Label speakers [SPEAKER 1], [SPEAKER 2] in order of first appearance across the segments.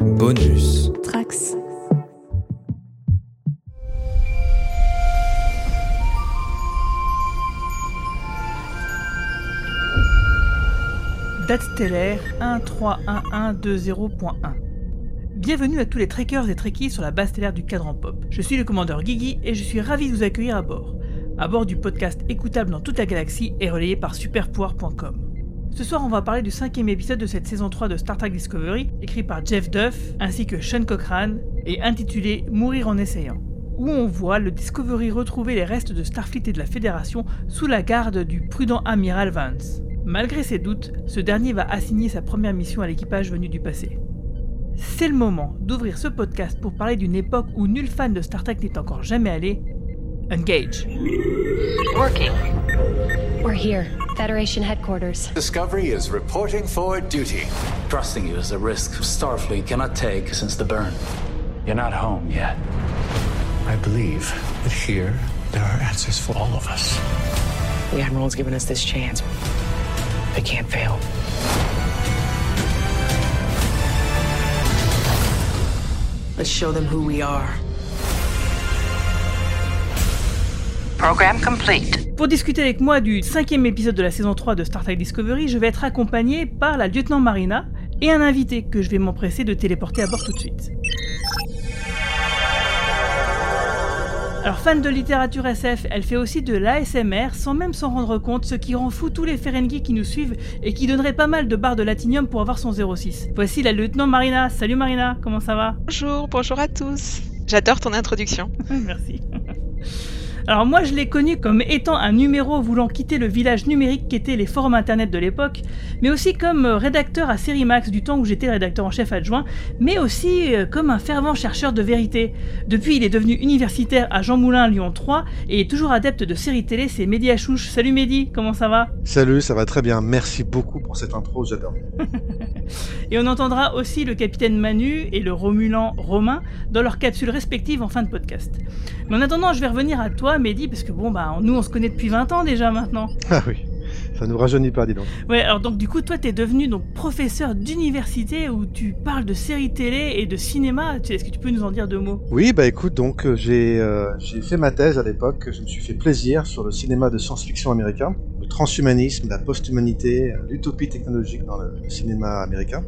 [SPEAKER 1] Bonus.
[SPEAKER 2] Trax.
[SPEAKER 3] Date stellaire 131120.1. Bienvenue à tous les trekkers et trekkies sur la base stellaire du cadran pop. Je suis le commandeur Guigui et je suis ravi de vous accueillir à bord. À bord du podcast écoutable dans toute la galaxie et relayé par superpouvoir.com. Ce soir, on va parler du cinquième épisode de cette saison 3 de Star Trek Discovery, écrit par Jeff Duff ainsi que Sean Cochrane et intitulé Mourir en essayant, où on voit le Discovery retrouver les restes de Starfleet et de la Fédération sous la garde du prudent amiral Vance. Malgré ses doutes, ce dernier va assigner sa première mission à l'équipage venu du passé. C'est le moment d'ouvrir ce podcast pour parler d'une époque où nul fan de Star Trek n'est encore jamais allé. Engage.
[SPEAKER 4] Working.
[SPEAKER 5] We're here, Federation headquarters.
[SPEAKER 6] Discovery is reporting for duty.
[SPEAKER 7] Trusting you is a risk Starfleet cannot take since the burn. You're not home yet.
[SPEAKER 8] I believe that here there are answers for all of us.
[SPEAKER 4] The Admiral's given us this chance. They can't fail. Let's show them who we are.
[SPEAKER 9] Program complete.
[SPEAKER 3] Pour discuter avec moi du cinquième épisode de la saison 3 de Star Trek Discovery, je vais être accompagné par la lieutenant Marina et un invité que je vais m'empresser de téléporter à bord tout de suite. Alors fan de littérature SF, elle fait aussi de l'ASMR sans même s'en rendre compte, ce qui rend fou tous les Ferengi qui nous suivent et qui donneraient pas mal de barres de latinium pour avoir son 06. Voici la lieutenant Marina. Salut Marina, comment ça va?
[SPEAKER 10] Bonjour, bonjour à tous. J'adore ton introduction.
[SPEAKER 3] Merci. Alors moi je l'ai connu comme étant un numéro voulant quitter le village numérique qu'étaient les forums internet de l'époque, mais aussi comme euh, rédacteur à Serimax du temps où j'étais rédacteur en chef adjoint, mais aussi euh, comme un fervent chercheur de vérité. Depuis il est devenu universitaire à Jean Moulin Lyon 3 et est toujours adepte de séries télé, c'est Mehdi Achouche. Salut Mehdi, comment ça va?
[SPEAKER 11] Salut, ça va très bien, merci beaucoup pour cette intro, j'adore.
[SPEAKER 3] et on entendra aussi le capitaine Manu et le Romulan Romain dans leurs capsules respectives en fin de podcast. Mais en attendant, je vais revenir à toi, Mehdi, parce que bon, bah, nous, on se connaît depuis 20 ans déjà maintenant.
[SPEAKER 11] Ah oui, ça nous rajeunit pas, dis donc.
[SPEAKER 3] Ouais, alors donc du coup, toi, t'es devenu donc professeur d'université où tu parles de séries télé et de cinéma. Est-ce que tu peux nous en dire deux mots?
[SPEAKER 11] Oui, bah écoute, donc euh, j'ai euh, j'ai fait ma thèse à l'époque, je me suis fait plaisir sur le cinéma de science-fiction américain, le transhumanisme, la post-humanité, l'utopie technologique dans le cinéma américain.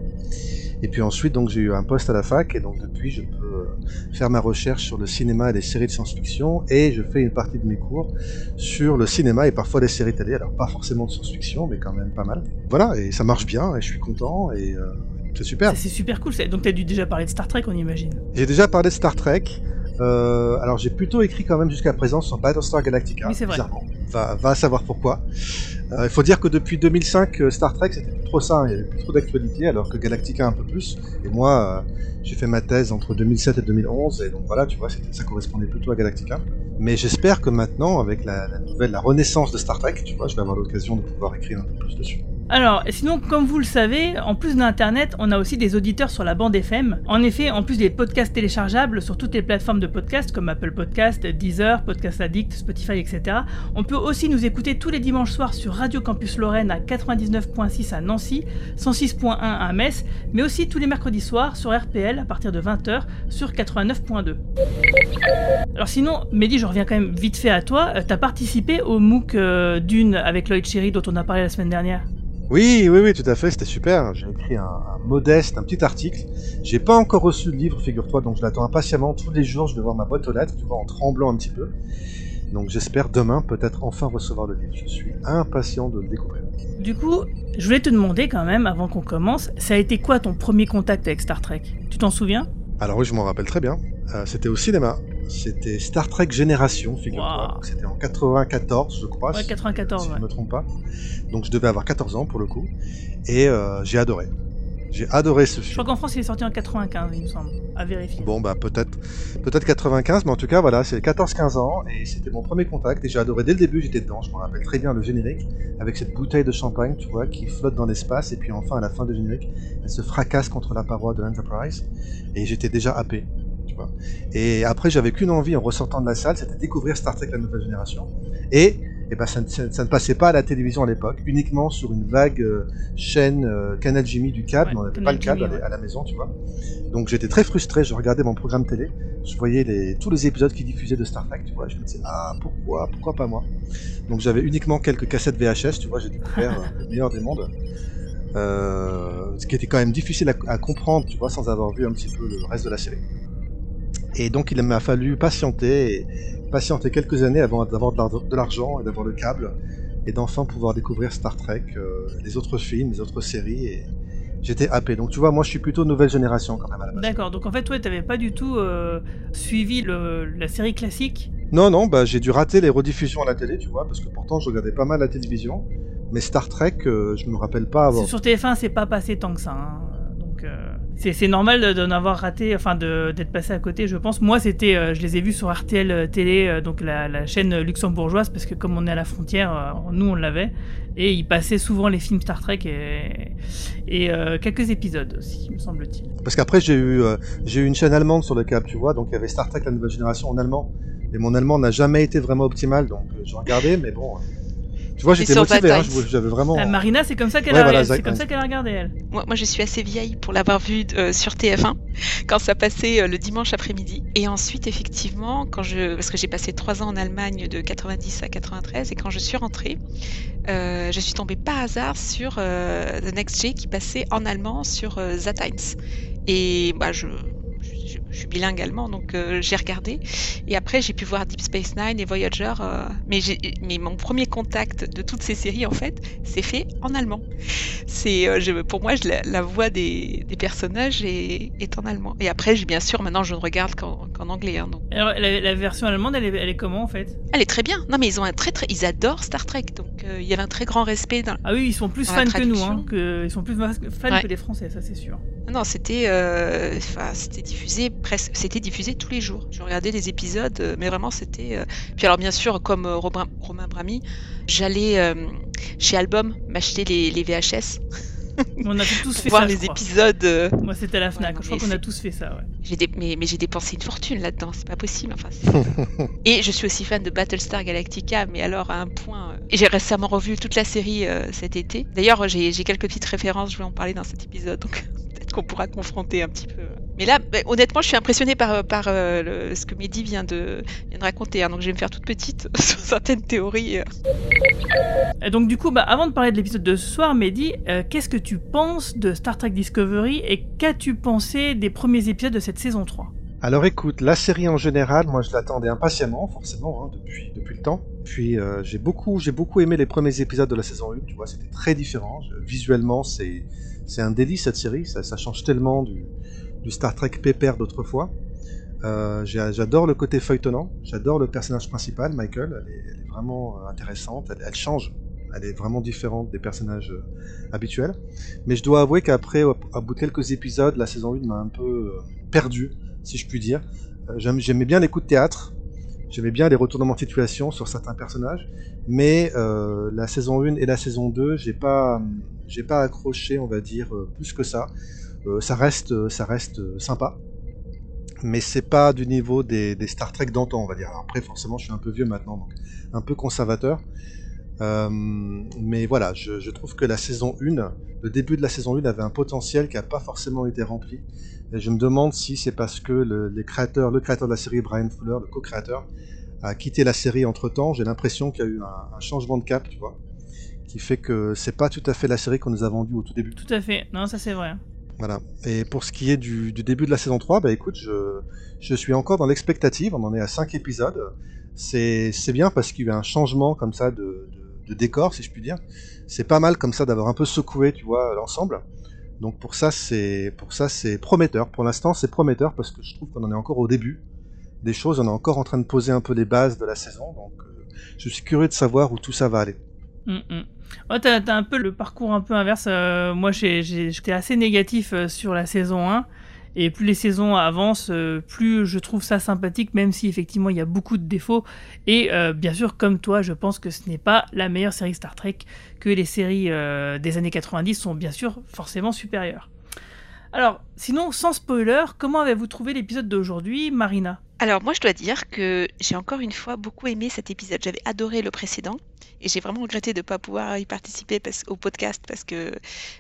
[SPEAKER 11] Et puis ensuite, donc j'ai eu un poste à la fac, et donc depuis, je peux euh, faire ma recherche sur le cinéma et les séries de science-fiction, et je fais une partie de mes cours sur le cinéma et parfois les séries télé. Alors pas forcément de science-fiction, mais quand même pas mal. Voilà, et ça marche bien, et je suis content, et euh, c'est super.
[SPEAKER 3] C'est super cool. Donc t'as dû déjà parler de Star Trek, on imagine.
[SPEAKER 11] J'ai déjà parlé de Star Trek. Euh, alors j'ai plutôt écrit quand même jusqu'à présent sur Battlestar Galactica.
[SPEAKER 3] Oui, c'est vrai.
[SPEAKER 11] Va, va savoir pourquoi. Euh, il faut dire que depuis 2005, euh, Star Trek c'était plus trop ça, hein. il y avait plus trop d'actualité, alors que Galactica un peu plus. Et moi, euh, j'ai fait ma thèse entre 2007 et 2011, et donc voilà, tu vois, ça correspondait plutôt à Galactica. Mais j'espère que maintenant, avec la, la, nouvelle, la renaissance de Star Trek, tu vois, je vais avoir l'occasion de pouvoir écrire un peu plus dessus.
[SPEAKER 3] Alors, sinon, comme vous le savez, en plus d'Internet, on a aussi des auditeurs sur la bande FM. En effet, en plus des podcasts téléchargeables sur toutes les plateformes de podcasts comme Apple Podcast, Deezer, Podcast Addict, Spotify, etc., on peut aussi nous écouter tous les dimanches soirs sur Radio Campus Lorraine à 99.6 à Nancy, 106.1 à Metz, mais aussi tous les mercredis soirs sur RPL à partir de 20h sur 89.2. Alors sinon, Mehdi, je reviens quand même vite fait à toi. T'as participé au MOOC euh, d'une avec Lloyd Cherry dont on a parlé la semaine dernière
[SPEAKER 11] oui, oui, oui, tout à fait, c'était super. J'ai écrit un, un, modeste, un petit article. J'ai pas encore reçu le livre, figure-toi, donc je l'attends impatiemment. Tous les jours, je vais voir ma boîte aux lettres, tu vois, en tremblant un petit peu. Donc j'espère demain peut-être enfin recevoir le livre. Je suis impatient de le découvrir.
[SPEAKER 3] Du coup, je voulais te demander quand même, avant qu'on commence, ça a été quoi ton premier contact avec Star Trek? Tu t'en souviens?
[SPEAKER 11] Alors oui, je m'en rappelle très bien. Euh, c'était au cinéma. C'était Star Trek Génération, figure-toi.
[SPEAKER 3] Wow.
[SPEAKER 11] C'était en 94, je crois.
[SPEAKER 3] Ouais, 94,
[SPEAKER 11] si,
[SPEAKER 3] ouais.
[SPEAKER 11] je ne me trompe pas. Donc je devais avoir 14 ans pour le coup. Et euh, j'ai adoré. J'ai adoré ce film.
[SPEAKER 3] Je crois qu'en France il est sorti en 95, il me semble. À vérifier.
[SPEAKER 11] Bon, bah peut-être peut-être 95, mais en tout cas, voilà, c'est 14-15 ans et c'était mon premier contact et j'ai adoré dès le début, j'étais dedans. Je me rappelle très bien le générique avec cette bouteille de champagne, tu vois, qui flotte dans l'espace et puis enfin à la fin du générique, elle se fracasse contre la paroi de l'Enterprise et j'étais déjà happé. Tu vois. Et après, j'avais qu'une envie en ressortant de la salle, c'était découvrir Star Trek la nouvelle génération. Et et ben ça, ne- ça- ça ne passait pas à la télévision à l'époque, uniquement sur une vague euh, chaîne euh, Canal Jimmy du câble,
[SPEAKER 3] Ouais,
[SPEAKER 11] on n'avait pas le câble à, la-
[SPEAKER 3] ouais.
[SPEAKER 11] à la maison, tu vois. Donc j'étais très frustré, je regardais mon programme télé, je voyais les, tous les épisodes qui diffusaient de Star Trek, tu vois, je me disais ah pourquoi, pourquoi pas moi? Donc j'avais uniquement quelques cassettes VHS, tu vois, j'ai découvert euh, le meilleur des mondes. Euh, ce qui était quand même difficile à, à comprendre, tu vois, sans avoir vu un petit peu le reste de la série. Et donc il m'a fallu patienter, patienter quelques années avant d'avoir de l'ar- de l'argent et d'avoir le câble, et d'enfin pouvoir découvrir Star Trek, euh, les autres films, les autres séries, et j'étais happé. Donc tu vois, moi je suis plutôt nouvelle génération quand même à la base.
[SPEAKER 3] D'accord, donc en fait, toi, t'avais pas du tout euh, suivi le- la série classique?
[SPEAKER 11] Non, non, bah j'ai dû rater les rediffusions à la télé, tu vois, parce que pourtant je regardais pas mal la télévision, mais Star Trek, euh, je me rappelle pas avoir.
[SPEAKER 3] Sur TF1, c'est pas passé tant que ça. hein. Euh, c'est normal de- d'en avoir raté, enfin de- d'être passé à côté, je pense. Moi, c'était, euh, je les ai vus sur RTL Télé, euh, donc la, chaîne luxembourgeoise, parce que comme on est à la frontière, euh, nous on l'avait, et ils passaient souvent les films Star Trek et, euh, quelques épisodes aussi, me semble-t-il.
[SPEAKER 11] Parce qu'après j'ai eu euh, j'ai eu une chaîne allemande sur le câble, tu vois, donc il y avait Star Trek la nouvelle génération en allemand, et mon allemand n'a jamais été vraiment optimal, donc euh, je regardais, mais bon, euh, tu vois, j'étais
[SPEAKER 10] sur
[SPEAKER 11] motivé, hein, j'avais vraiment.
[SPEAKER 3] Ah, Marina, c'est comme ça qu'elle
[SPEAKER 11] Ouais,
[SPEAKER 3] a,
[SPEAKER 11] voilà,
[SPEAKER 3] c'est
[SPEAKER 11] Zach-
[SPEAKER 3] comme ça qu'elle a regardé elle.
[SPEAKER 10] Moi, moi, je suis assez vieille pour l'avoir vu euh, sur TF1 quand ça passait euh, le dimanche après-midi. Et ensuite, effectivement, quand je, parce que j'ai passé trois ans en Allemagne de 90 à 93, et quand je suis rentrée, euh, je suis tombée par hasard sur euh, The Next G qui passait en allemand sur euh, The Times. Et bah, je, je, suis bilingue allemand, donc euh, j'ai regardé. Et après, j'ai pu voir Deep Space Nine et Voyager. euh, mais, mon premier contact de toutes ces séries, en fait, c'est fait en allemand. C'est, euh, pour moi, je, la, la voix des, des personnages est, est en allemand. Et après, bien sûr, maintenant, je ne regarde qu'en anglais. hein, donc.
[SPEAKER 3] Alors, la, la version allemande, elle est, elle est comment en fait?
[SPEAKER 10] Elle est très bien. Non, mais ils ont un très, très, ils adorent Star Trek. Donc, il y avait un très grand respect dans.
[SPEAKER 3] Ah oui, ils sont plus fans que nous, hein, que, ils sont plus fans
[SPEAKER 10] Ouais.
[SPEAKER 3] que les Français, ça c'est sûr.
[SPEAKER 10] Non, c'était, c'était diffusé presque, c'était diffusé tous les jours. Je regardais les épisodes, euh, mais vraiment, c'était. euh, Puis alors, bien sûr, comme euh, Robin- Romain Brami, j'allais euh, chez Album m'acheter les, les VHS
[SPEAKER 3] On a tous fait
[SPEAKER 10] voir
[SPEAKER 3] ça.
[SPEAKER 10] les épisodes.
[SPEAKER 3] Moi, c'était à la Fnac.
[SPEAKER 10] Ouais,
[SPEAKER 3] je crois qu'on a tous fait ça, ouais.
[SPEAKER 10] J'ai dé- mais, mais j'ai dépensé une fortune là-dedans, c'est pas possible. Enfin, et je suis aussi fan de Battlestar Galactica, mais alors à un point. j'ai récemment revu toute la série euh, cet été. D'ailleurs, j'ai j'ai quelques petites références, je vais en parler dans cet épisode, donc peut-être qu'on pourra confronter un petit peu. Mais là, bah, honnêtement, je suis impressionnée par, par euh, le- ce que Mehdi vient de, vient de raconter, hein, donc je vais me faire toute petite sur certaines théories. euh.
[SPEAKER 3] Et donc, du coup, bah, avant de parler de l'épisode de ce soir, Mehdi, euh, qu'est-ce que tu penses de Star Trek Discovery et qu'as-tu pensé des premiers épisodes de cette saison 3
[SPEAKER 11] Alors écoute, la série en général, moi je l'attendais impatiemment, forcément, hein, depuis, depuis le temps. Puis euh, j'ai beaucoup, j'ai beaucoup aimé les premiers épisodes de la saison 1, tu vois, c'était très différent. Je- visuellement, c'est, c'est un délice cette série, ça, ça change tellement du, du Star Trek pépère d'autrefois. Euh, j'adore le côté feuilletonnant, j'adore le personnage principal, Michael, elle est, vraiment euh, intéressante, elle, change, elle est vraiment différente des personnages euh, habituels. Mais je dois avouer qu'après, à bout de quelques épisodes, la saison 1 m'a un peu perdu, si je puis dire. J'aimais bien les coups de théâtre, j'aimais bien les retournements de situation sur certains personnages, mais la saison 1 et la saison 2, j'ai pas, pas accroché, on va dire, plus que ça. Euh, ça reste, euh, ça reste euh, sympa, mais c'est pas du niveau des, Star Trek d'antan, on va dire. Après, forcément, je suis un peu vieux maintenant, donc un peu conservateur. Mais voilà, je, je trouve que la saison 1, le début de la saison 1 avait un potentiel qui n'a pas forcément été rempli. Et je me demande si c'est parce que le, les créateurs, le créateur de la série, Brian Fuller, le co-créateur, a quitté la série entre temps. J'ai l'impression qu'il y a eu un, un changement de cap, tu vois, qui fait que c'est pas tout à fait la série qu'on nous a vendue au tout début.
[SPEAKER 3] Tout à fait. Non, ça c'est vrai.
[SPEAKER 11] Voilà. Et pour ce qui est du, début de la saison 3, bah écoute, je, je suis encore dans l'expectative. On en est à 5 épisodes. C'est bien parce qu'il y a eu un changement comme ça de, de, de décor, si je puis dire. C'est pas mal comme ça d'avoir un peu secoué, tu vois, l'ensemble. Donc pour ça, c'est pour ça c'est prometteur. Pour l'instant, c'est prometteur parce que je trouve qu'on en est encore au début des choses. On est encore en train de poser un peu les bases de la saison. Donc euh, je suis curieux de savoir où tout ça va aller.
[SPEAKER 3] Mm, mm. T'as, un peu le parcours un peu inverse. Euh, moi, j'étais assez négatif euh, sur la saison 1. Et plus les saisons avancent, euh, plus je trouve ça sympathique, même si effectivement il y a beaucoup de défauts. Et bien sûr, comme toi, je pense que ce n'est pas la meilleure série Star Trek, que les séries des années 90 sont bien sûr forcément supérieures. Alors, sinon, sans spoiler, comment avez-vous trouvé l'épisode d'aujourd'hui, Marina?
[SPEAKER 10] Alors moi je dois dire que j'ai encore une fois beaucoup aimé cet épisode. J'avais adoré le précédent Et j'ai vraiment regretté de ne pas pouvoir y participer au podcast parce que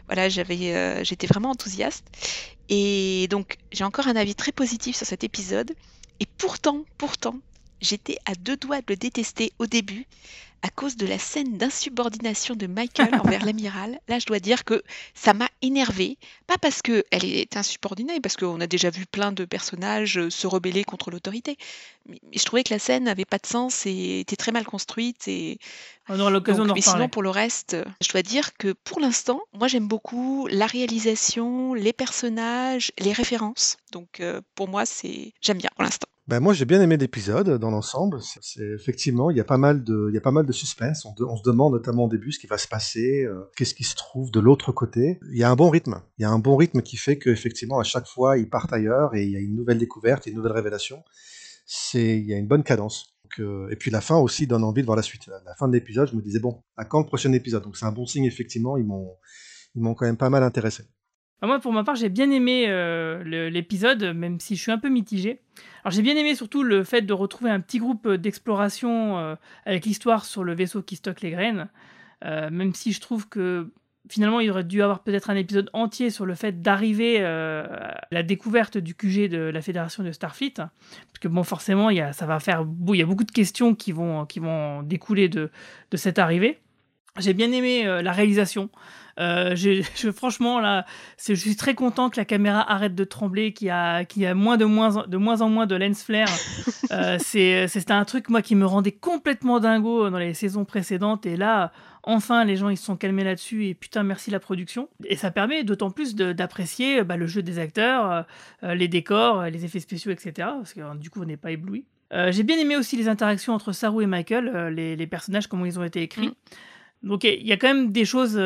[SPEAKER 10] voilà, euh, j'étais vraiment enthousiaste. Et donc, j'ai encore un avis très positif sur cet épisode. Et pourtant, pourtant, j'étais à deux doigts de le détester au début à cause de la scène d'insubordination de Michael envers l'amiral. Là, je dois dire que ça m'a énervé. Pas parce qu'elle est insubordinée, parce qu'on a déjà vu plein de personnages euh, se rebeller contre l'autorité. Mais je trouvais que la scène n'avait pas de sens et était très mal construite. Et...
[SPEAKER 3] On aura l'occasion d'en
[SPEAKER 10] Mais sinon, pour le reste, je dois dire que pour l'instant, moi j'aime beaucoup la réalisation, les personnages, les références. Donc euh, pour moi, c'est j'aime bien pour l'instant.
[SPEAKER 11] Ben moi j'ai bien aimé l'épisode dans l'ensemble. C'est effectivement il y a pas mal de suspense. On, se demande notamment au début ce qui va se passer, euh, qu'est-ce qui se trouve de l'autre côté. Il y a un bon rythme. Il y a un bon rythme qui fait qu'effectivement à chaque fois ils partent ailleurs et il y a une nouvelle découverte, une nouvelle révélation. C'est il y a une bonne cadence. Euh, et puis la fin aussi donne envie de voir la suite. La fin de l'épisode, je me disais bon, à quand le prochain épisode? Donc c'est un bon signe effectivement. Ils m'ont ils m'ont quand même pas mal intéressé.
[SPEAKER 3] Moi, pour ma part, j'ai bien aimé euh, l'épisode, même si je suis un peu mitigé. Alors, j'ai bien aimé surtout le fait de retrouver un petit groupe d'exploration euh, avec l'histoire sur le vaisseau qui stocke les graines. Euh, même si je trouve que finalement, il aurait dû avoir peut-être un épisode entier sur le fait d'arriver à la découverte du QG de la fédération de Starfleet. Parce que, bon, forcément, il y a, ça va faire. Il y a beaucoup de questions qui vont, qui vont découler de, de cette arrivée. J'ai bien aimé la réalisation. Euh, je, franchement, là, je suis très content que la caméra arrête de trembler, qu'il y a, qu'il y a moins, de moins, de moins en moins de lens flare. euh, C'était un truc, moi, qui me rendait complètement dingo dans les saisons précédentes. Et là, enfin, les gens, ils se sont calmés là-dessus. Et putain, merci la production. Et ça permet d'autant plus d'apprécier bah, le jeu des acteurs, euh, les décors, les effets spéciaux, etc. Parce que du coup, on n'est pas ébloui. J'ai bien aimé aussi les interactions entre Saru et Michael, les, les, personnages, comment ils ont été écrits. Mm. Donc il y a quand même des choses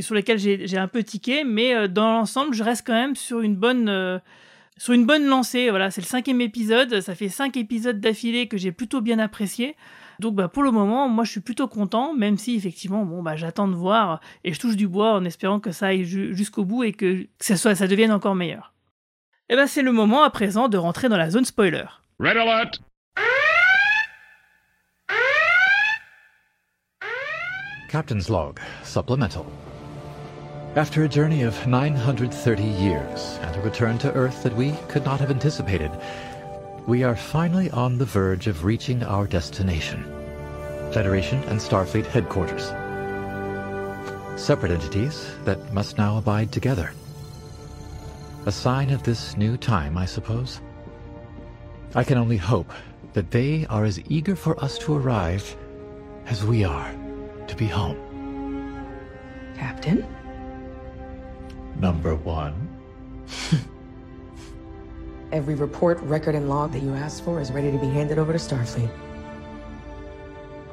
[SPEAKER 3] sur lesquels j'ai un peu tiqué, mais euh, dans l'ensemble, je reste quand même sur une bonne, euh, sur une bonne lancée. Voilà, c'est le cinquième épisode, ça fait cinq épisodes d'affilée que j'ai plutôt bien apprécié. Donc bah, pour le moment, moi je suis plutôt content, même si effectivement, bon bah j'attends de voir et je touche du bois en espérant que ça aille jusqu'au bout et que, ça, soit, ça devienne encore meilleur. Et ben c'est le moment à présent de rentrer dans la zone spoiler.
[SPEAKER 1] Red alert!
[SPEAKER 8] Captain's log, supplemental. After a journey of 930 years and a return to Earth that we could not have anticipated, we are finally on the verge of reaching our destination. Federation and Starfleet headquarters. Separate entities that must now abide together. A sign of this new time, I suppose. I can only hope that they are as eager for us to arrive as we are to be home.
[SPEAKER 4] Captain?
[SPEAKER 8] Number one.
[SPEAKER 4] Every report, record, and log that you asked for is ready to be handed over to Starfleet.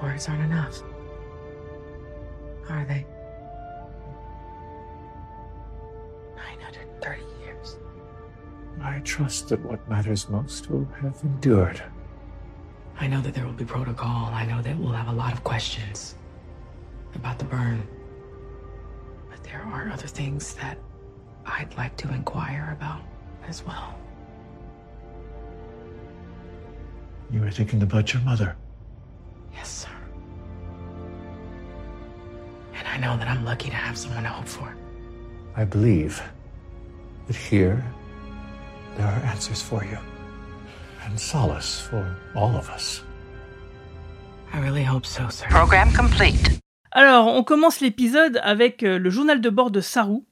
[SPEAKER 4] Words aren't enough. Are they? 930 years.
[SPEAKER 8] I trust that what matters most will have endured.
[SPEAKER 4] I know that there will be protocol. I know that we'll have a lot of questions about the burn. But there are other things that I'd like to inquire about as well.
[SPEAKER 8] You were thinking about your mother.
[SPEAKER 4] Yes, sir. And I know that I'm lucky to have someone to hope for.
[SPEAKER 8] I believe that here there are answers for you and solace for all of us.
[SPEAKER 4] I really hope so, sir.
[SPEAKER 9] Program complete.
[SPEAKER 3] Alors, on commence l'épisode avec euh, le journal de bord de Saru,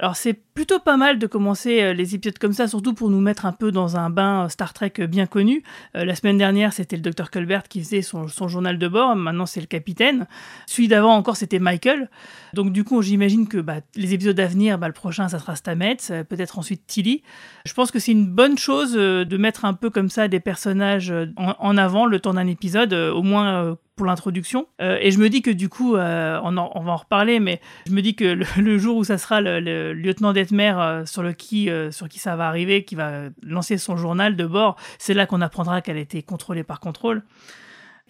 [SPEAKER 3] alors c'est plutôt pas mal de commencer euh, les épisodes comme ça, surtout pour nous mettre un peu dans un bain euh, Star Trek euh, bien connu. la semaine dernière, c'était le docteur Colbert qui faisait son, journal de bord, maintenant c'est le capitaine. Celui d'avant encore, c'était Michael. Donc du coup, j'imagine que bah, les épisodes à venir, bah, le prochain, ça sera Stamets, peut-être ensuite Tilly. Je pense que c'est une bonne chose de mettre un peu comme ça des personnages en, avant le temps d'un épisode, au moins pour l'introduction. et je me dis que du coup, on, on, va en reparler, mais je me dis que le, jour où ça sera le lieutenant Detmer euh, sur, le qui, euh, sur qui ça va arriver, qui va lancer son journal de bord, c'est là qu'on apprendra qu'elle a été contrôlée par contrôle.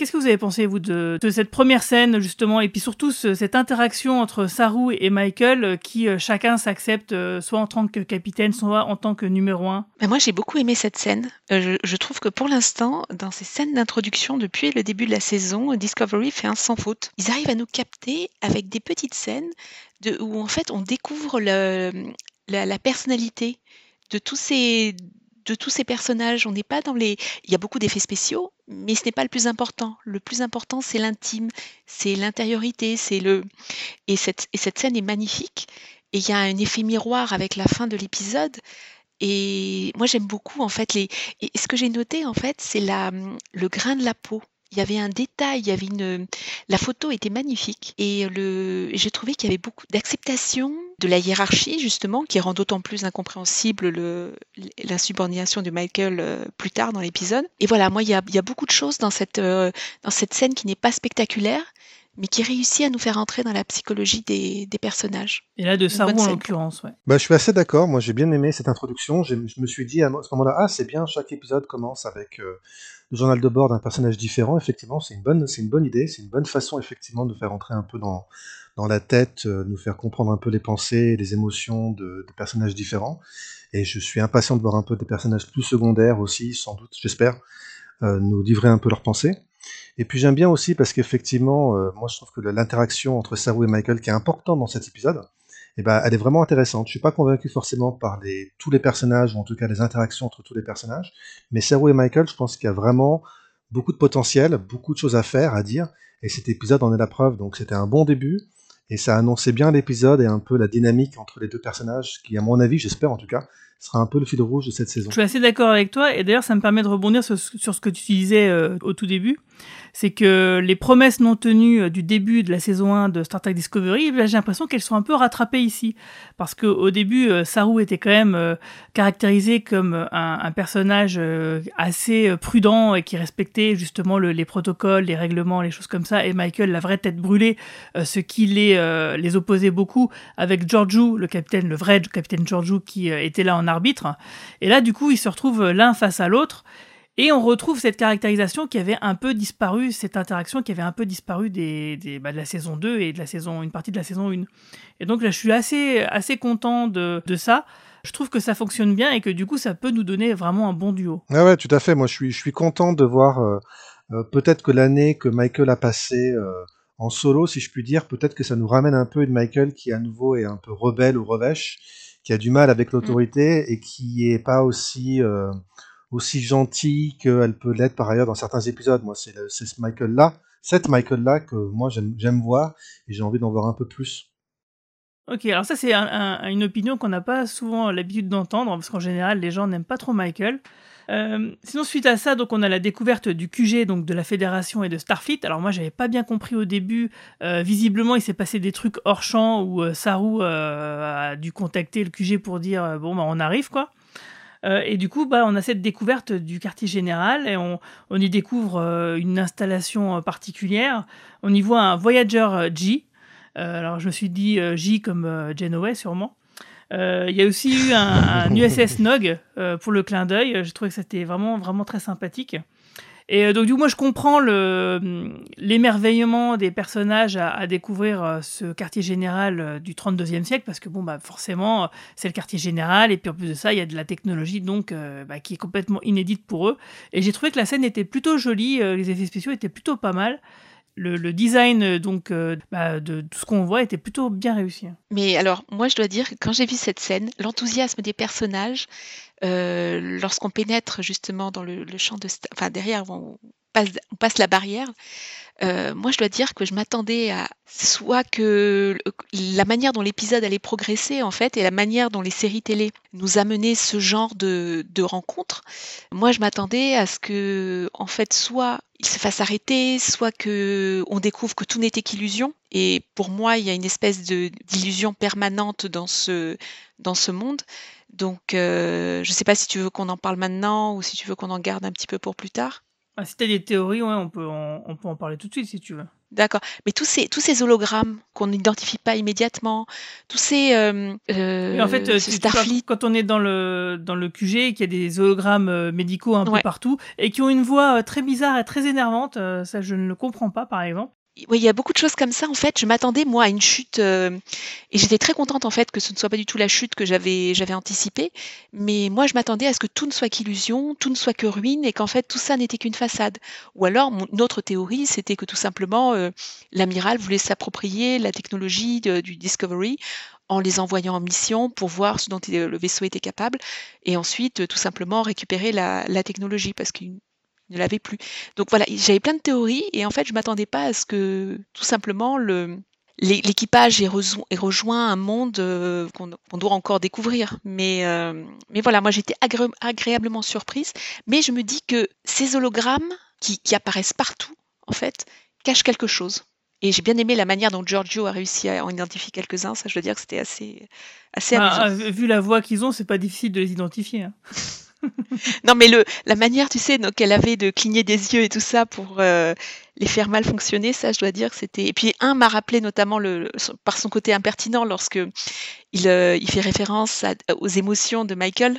[SPEAKER 3] Qu'est-ce que vous avez pensé, vous, de, cette première scène, justement, et puis surtout ce- cette interaction entre Saru et Michael, euh, qui euh, chacun s'accepte euh, soit en tant que capitaine, soit en tant que numéro un?
[SPEAKER 10] Ben, moi, j'ai beaucoup aimé cette scène. Je, trouve que pour l'instant, dans ces scènes d'introduction, depuis le début de la saison, Discovery fait un sans faute. Ils arrivent à nous capter avec des petites scènes où en fait on découvre la personnalité de tous ces de tous ces personnages. On n'est pas dans les. Il y a beaucoup d'effets spéciaux, mais ce n'est pas le plus important. Le plus important, c'est l'intime, c'est l'intériorité, c'est le. Et cette, et cette scène est magnifique. Et il y a un effet miroir avec la fin de l'épisode. Et moi, j'aime beaucoup, en fait, les. Et ce que j'ai noté, en fait, c'est la, le grain de la peau. Il y avait un détail, il y avait une. La photo était magnifique. Et le... j'ai trouvé qu'il y avait beaucoup d'acceptation de la hiérarchie, justement, qui rend d'autant plus incompréhensible le... l'insubordination de Michael euh, plus tard dans l'épisode. Et voilà, moi, il y a, il y a beaucoup de choses dans cette, euh, dans cette scène qui n'est pas spectaculaire, mais qui réussit à nous faire entrer dans la psychologie des, des personnages.
[SPEAKER 3] Et là, de Saru en l'occurrence, ouais.
[SPEAKER 11] Bah, je suis assez d'accord. Moi, j'ai bien aimé cette introduction. J'ai- Je me suis dit à ce moment-là, ah, c'est bien, chaque épisode commence avec euh, le journal de bord d'un personnage différent. Effectivement, c'est une bonne, idée. C'est une bonne façon, effectivement, de faire entrer un peu dans, la tête, euh, nous faire comprendre un peu les pensées, les émotions de, personnages différents. Et je suis impatient de voir un peu des personnages plus secondaires aussi, sans doute, j'espère, euh, nous livrer un peu leurs pensées. Et puis j'aime bien aussi parce qu'effectivement, euh, moi je trouve que l'interaction entre Saru et Michael, qui est importante dans cet épisode, eh ben, elle est vraiment intéressante. Je suis pas convaincu forcément par tous les personnages, ou en tout cas les interactions entre tous les personnages, mais Saru et Michael, je pense qu'il y a vraiment beaucoup de potentiel, beaucoup de choses à faire, à dire, et cet épisode en est la preuve. Donc c'était un bon début, et ça annonçait bien l'épisode et un peu la dynamique entre les deux personnages, qui à mon avis, j'espère en tout cas, sera un peu le fil rouge de cette saison.
[SPEAKER 3] Je suis assez d'accord avec toi, et d'ailleurs, ça me permet de rebondir sur, ce que tu disais euh, au tout début. C'est que les promesses non tenues euh, du début de la saison 1 de Star Trek Discovery, là, j'ai l'impression qu'elles sont un peu rattrapées ici. Parce qu'au début, euh, Saru était quand même caractérisé comme un, personnage assez prudent et qui respectait justement le- les protocoles, les règlements, les choses comme ça. Et Michael, la vraie tête brûlée, ce qui les, les opposait beaucoup avec Georgiou, le capitaine, le vrai capitaine Georgiou qui était là en arbitre. Et là, du coup, ils se retrouvent l'un face à l'autre. Et on retrouve cette caractérisation qui avait un peu disparu, cette interaction qui avait un peu disparu des, des- bah, de la saison 2 et de la saison, une partie de la saison 1. Et donc là, je suis assez, assez content de, de ça. Je trouve que ça fonctionne bien et que du coup, ça peut nous donner vraiment un bon duo.
[SPEAKER 11] Ah ouais, tout à fait. Moi, je suis, je suis content de voir euh, euh, peut-être que l'année que Michael a passée euh, en solo, si je puis dire, peut-être que ça nous ramène un peu une Michael qui à nouveau est un peu rebelle ou revêche, qui a du mal avec l'autorité et qui est pas aussi euh, aussi gentil qu'elle peut l'être par ailleurs dans certains épisodes. Moi, c'est ce Michael-là, cette Michael-là que moi j'aime j'aime voir et j'ai envie d'en voir un peu plus.
[SPEAKER 3] Ok, alors ça c'est un- un- une opinion qu'on n'a pas souvent l'habitude d'entendre, parce qu'en général les gens n'aiment pas trop Michael. Euh, sinon, suite à ça, donc on a la découverte du QG, donc de la Fédération et de Starfleet. Alors moi, j'avais pas bien compris au début. Euh, visiblement, il s'est passé des trucs hors champ où euh, Saru euh, a dû contacter le QG pour dire bon, bah, on arrive quoi. Et du coup, bah, on a cette découverte du quartier général et on, y découvre une installation particulière. On y voit un Voyager G. Alors je me suis dit J comme Janeway sûrement. Euh, Il y a aussi eu un, USS Nog euh, pour le clin d'œil. J'ai trouvé que c'était vraiment vraiment très sympathique. Et euh, donc du coup, moi je comprends le l'émerveillement des personnages à, découvrir ce quartier général du 32e siècle parce que bon bah forcément c'est le quartier général et puis en plus de ça il y a de la technologie donc bah, qui est complètement inédite pour eux. Et j'ai trouvé que la scène était plutôt jolie, les effets spéciaux étaient plutôt pas mal. Le, design euh, donc euh, bah, de tout ce qu'on voit était plutôt bien réussi.
[SPEAKER 10] Mais alors, moi, je dois dire que quand j'ai vu cette scène, l'enthousiasme des personnages, euh, lorsqu'on pénètre justement dans le, le champ de... Enfin, derrière, on on passe la barrière, euh, moi, je dois dire que je m'attendais à soit que la manière dont l'épisode allait progresser, en fait, et la manière dont les séries télé nous amenaient ce genre de, rencontres, moi, je m'attendais à ce que, en fait, soit il se fasse arrêter, soit que on découvre que tout n'était qu'illusion. Et pour moi, il y a une espèce d'illusion permanente dans ce dans ce monde. Donc, euh, je ne sais pas si tu veux qu'on en parle maintenant ou si tu veux qu'on en garde un petit peu pour plus tard.
[SPEAKER 3] Ah, si t'as des théories, ouais, on peut en, on peut en parler tout de suite si tu veux.
[SPEAKER 10] D'accord. Mais tous ces, tous ces hologrammes qu'on n'identifie pas immédiatement, tous ces euh,
[SPEAKER 3] en fait,
[SPEAKER 10] euh,
[SPEAKER 3] Starfleet, quand on est dans le dans le QG, qu'il y a des hologrammes euh, médicaux un peu partout et qui ont une voix très bizarre et très énervante, ça je ne le comprends pas, par exemple
[SPEAKER 10] oui, il y a beaucoup de choses comme ça. En fait, je m'attendais moi à une chute euh, et j'étais très contente en fait que ce ne soit pas du tout la chute que j'avais anticipée. Mais moi, je m'attendais à ce que tout ne soit qu'illusion, tout ne soit que ruine et qu'en fait tout ça n'était qu'une façade. Ou alors, mon autre théorie, c'était que tout simplement euh, l'amiral voulait s'approprier la technologie du Discovery en les envoyant en mission pour voir ce dont le vaisseau était capable et ensuite tout simplement récupérer la, la technologie parce qu'il ne l'avait plus. Donc voilà, j'avais plein de théories et en fait, je m'attendais pas à ce que tout simplement le l'équipage ait, rejoint un monde euh, qu'on doit encore découvrir. Mais, euh, mais voilà, moi j'étais agréablement surprise. Mais je me dis que ces hologrammes qui, qui apparaissent partout, en fait, cachent quelque chose. Et j'ai bien aimé la manière dont Giorgio a réussi à en identifier quelques-uns. Ça, je veux dire que c'était assez, assez
[SPEAKER 3] bah, amusant. Vu la voix qu'ils ont, c'est pas difficile de les identifier. Hein.
[SPEAKER 10] non, mais le, la manière, tu sais, qu'elle avait de cligner des yeux et tout ça pour euh, les faire mal fonctionner, ça, je dois dire que c'était. Et puis, un m'a rappelé notamment le, par son côté impertinent lorsque il, euh, il fait référence aux émotions de Michael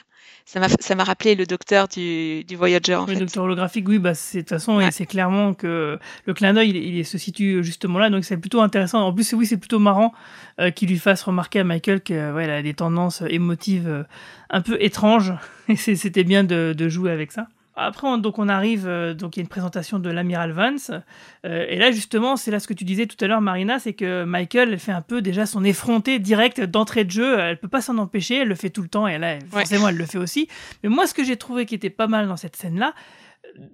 [SPEAKER 10] ça m'a rappelé le docteur du, du Voyager. En
[SPEAKER 3] le docteur holographique, oui, bah, de toute façon, c'est clairement que le clin d'œil, il, se situe justement là, donc c'est plutôt intéressant. En plus, oui, c'est plutôt marrant euh, qu'il lui fasse remarquer à Michael qu'elle a des tendances émotives euh, un peu étranges, et c'était bien de, de jouer avec ça. Après, on, donc on arrive, euh, donc il y a une présentation de l'amiral Vance, euh, et là justement, c'est là ce que tu disais tout à l'heure, Marina, c'est que Michael, elle fait un peu déjà son effronté direct d'entrée de jeu. Elle peut pas s'en empêcher, elle le fait tout le temps, et là, forcément, elle le fait aussi. Mais moi, ce que j'ai trouvé qui était pas mal dans cette scène-là,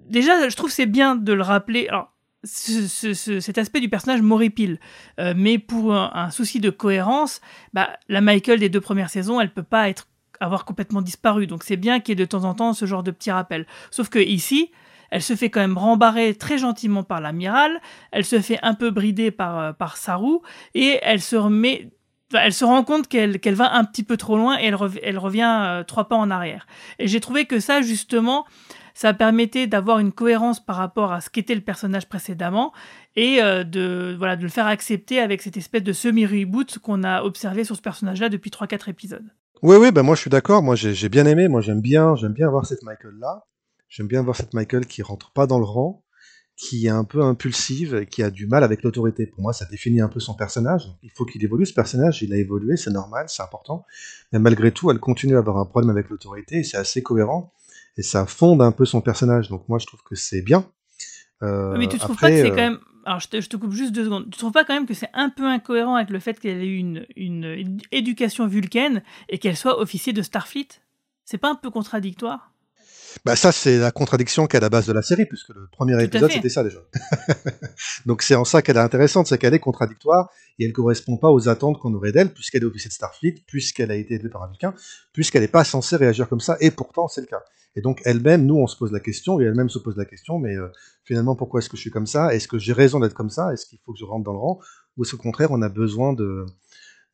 [SPEAKER 3] déjà, je trouve c'est bien de le rappeler. Alors, cet aspect du personnage m'horripile. Euh, mais pour un, un, souci de cohérence, bah, la Michael des deux premières saisons, elle peut pas être avoir complètement disparu. Donc c'est bien qu'il y ait de temps en temps ce genre de petit rappel. Sauf que ici, elle se fait quand même rembarrer très gentiment par l'amiral, elle se fait un peu brider par, euh, par Saru, et elle se remet elle se rend compte qu'elle va un petit peu trop loin et elle, elle revient euh, trois pas en arrière. Et j'ai trouvé que ça, justement, ça permettait d'avoir une cohérence par rapport à ce qu'était le personnage précédemment et euh, de, voilà, de le faire accepter avec cette espèce de semi-reboot qu'on a observé sur ce personnage-là depuis 3-4 épisodes.
[SPEAKER 11] Oui, oui, ben moi je suis d'accord. Moi j'ai bien aimé. Moi j'aime bien, j'aime bien voir cette Michael là. J'aime bien voir cette Michael qui rentre pas dans le rang, qui est un peu impulsive, qui a du mal avec l'autorité. Pour moi, ça définit un peu son personnage. Il faut qu'il évolue ce personnage. Il a évolué, c'est normal, c'est important. Mais malgré tout, elle continue à avoir un problème avec l'autorité. et C'est assez cohérent et ça fonde un peu son personnage. Donc moi je trouve que c'est bien.
[SPEAKER 3] Euh, mais tu trouves pas que c'est euh, quand même alors je te, coupe juste deux secondes. Tu trouves pas quand même que c'est un peu incohérent avec le fait qu'elle ait eu une, une, éducation vulcaine et qu'elle soit officier de Starfleet? C'est pas un peu contradictoire?
[SPEAKER 11] Bah ça, c'est la contradiction qu'à la base de la série, puisque le premier épisode, c'était ça déjà. Donc c'est en ça qu'elle est intéressante, c'est qu'elle est contradictoire et elle correspond pas aux attentes qu'on aurait d'elle, puisqu'elle est officier de Starfleet, puisqu'elle a été élevée par un vulcain, puisqu'elle n'est pas censée réagir comme ça, et pourtant c'est le cas. Et donc elle-même, nous, on se pose la question, et elle-même se pose la question, mais euh, finalement, pourquoi est-ce que je suis comme ça? Est-ce que j'ai raison d'être comme ça? Est-ce qu'il faut que je rentre dans le rang? Ou est-ce qu'au contraire, on a besoin de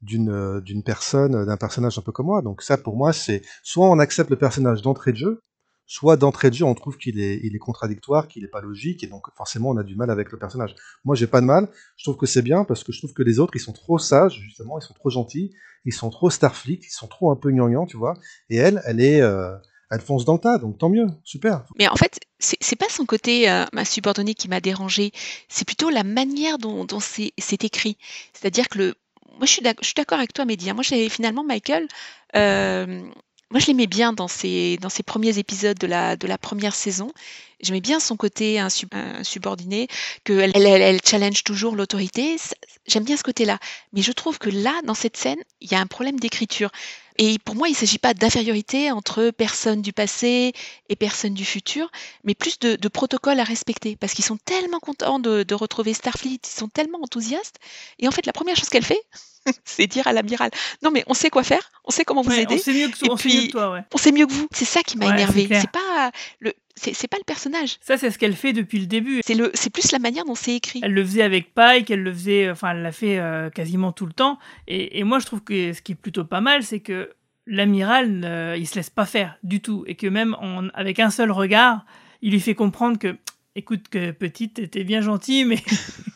[SPEAKER 11] d'une euh, d'une personne, d'un personnage un peu comme moi? Donc ça, pour moi, c'est soit on accepte le personnage d'entrée de jeu, soit d'entrée de jeu, on trouve qu'il est, il est contradictoire, qu'il n'est pas logique, et donc forcément, on a du mal avec le personnage. Moi, j'ai pas de mal. Je trouve que c'est bien parce que je trouve que les autres, ils sont trop sages, justement, ils sont trop gentils, ils sont trop Starfleet, ils sont trop un peu gnangnan, tu vois. Et elle, elle est euh, elle fonce dans le tas, donc tant mieux, super.
[SPEAKER 10] Mais en fait, c'est pas son côté euh, ma subordonnée qui m'a dérangé, c'est plutôt la manière dont, c'est écrit. C'est-à-dire que le, moi je suis d'accord avec toi, Mehdi. Hein. Moi, finalement Michael. Euh, moi, je l'aimais bien dans ses, dans premiers épisodes de la, de la première saison. J'aimais bien son côté insubordonné, qu'elle elle, elle, challenge toujours l'autorité. J'aime bien ce côté-là. Mais je trouve que là, dans cette scène, il y a un problème d'écriture. Et pour moi, il ne s'agit pas d'infériorité entre personnes du passé et personnes du futur, mais plus de, de protocole à respecter, parce qu'ils sont tellement contents de, de, retrouver Starfleet, ils sont tellement enthousiastes. Et en fait, la première chose qu'elle fait, c'est dire à l'amiral, non mais on sait quoi faire, on sait comment vous aider. On
[SPEAKER 3] sait mieux que, on sait mieux que toi, ouais.
[SPEAKER 10] On sait mieux que vous. C'est ça qui m'a énervé. C'est pas le, c'est pas le personnage.
[SPEAKER 3] Ça, c'est ce qu'elle fait depuis le début.
[SPEAKER 10] C'est le, c'est plus la manière dont c'est écrit.
[SPEAKER 3] Elle le faisait avec Pike, elle le faisait, enfin, elle l'a fait euh, quasiment tout le temps. Et, et, moi, je trouve que ce qui est plutôt pas mal, c'est que l'amiral, il se laisse pas faire du tout, et que même avec un seul regard, il lui fait comprendre que Écoute, que petite, t'étais bien gentille, mais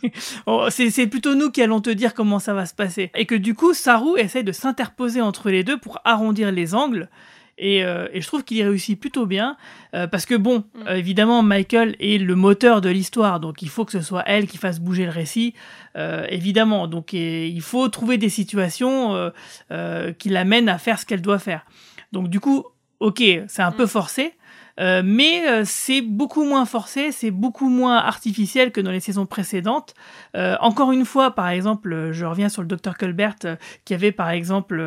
[SPEAKER 3] oh, c'est plutôt nous qui allons te dire comment ça va se passer. Et que du coup, Saru essaye de s'interposer entre les deux pour arrondir les angles. Et, euh, et je trouve qu'il y réussit plutôt bien, euh, parce que bon,
[SPEAKER 10] Mm.
[SPEAKER 3] euh, évidemment, Michael est le moteur de l'histoire, donc il faut que ce soit elle qui fasse bouger le récit, euh, évidemment. Donc et il faut trouver des situations euh, euh, qui l'amènent à faire ce qu'elle doit faire. Donc du coup, ok, c'est un
[SPEAKER 10] Mm.
[SPEAKER 3] peu forcé, euh, mais euh, c'est beaucoup moins forcé, c'est beaucoup moins artificiel que dans les saisons précédentes. Euh, encore une fois, par exemple, je reviens sur le docteur Colbert qui avait par exemple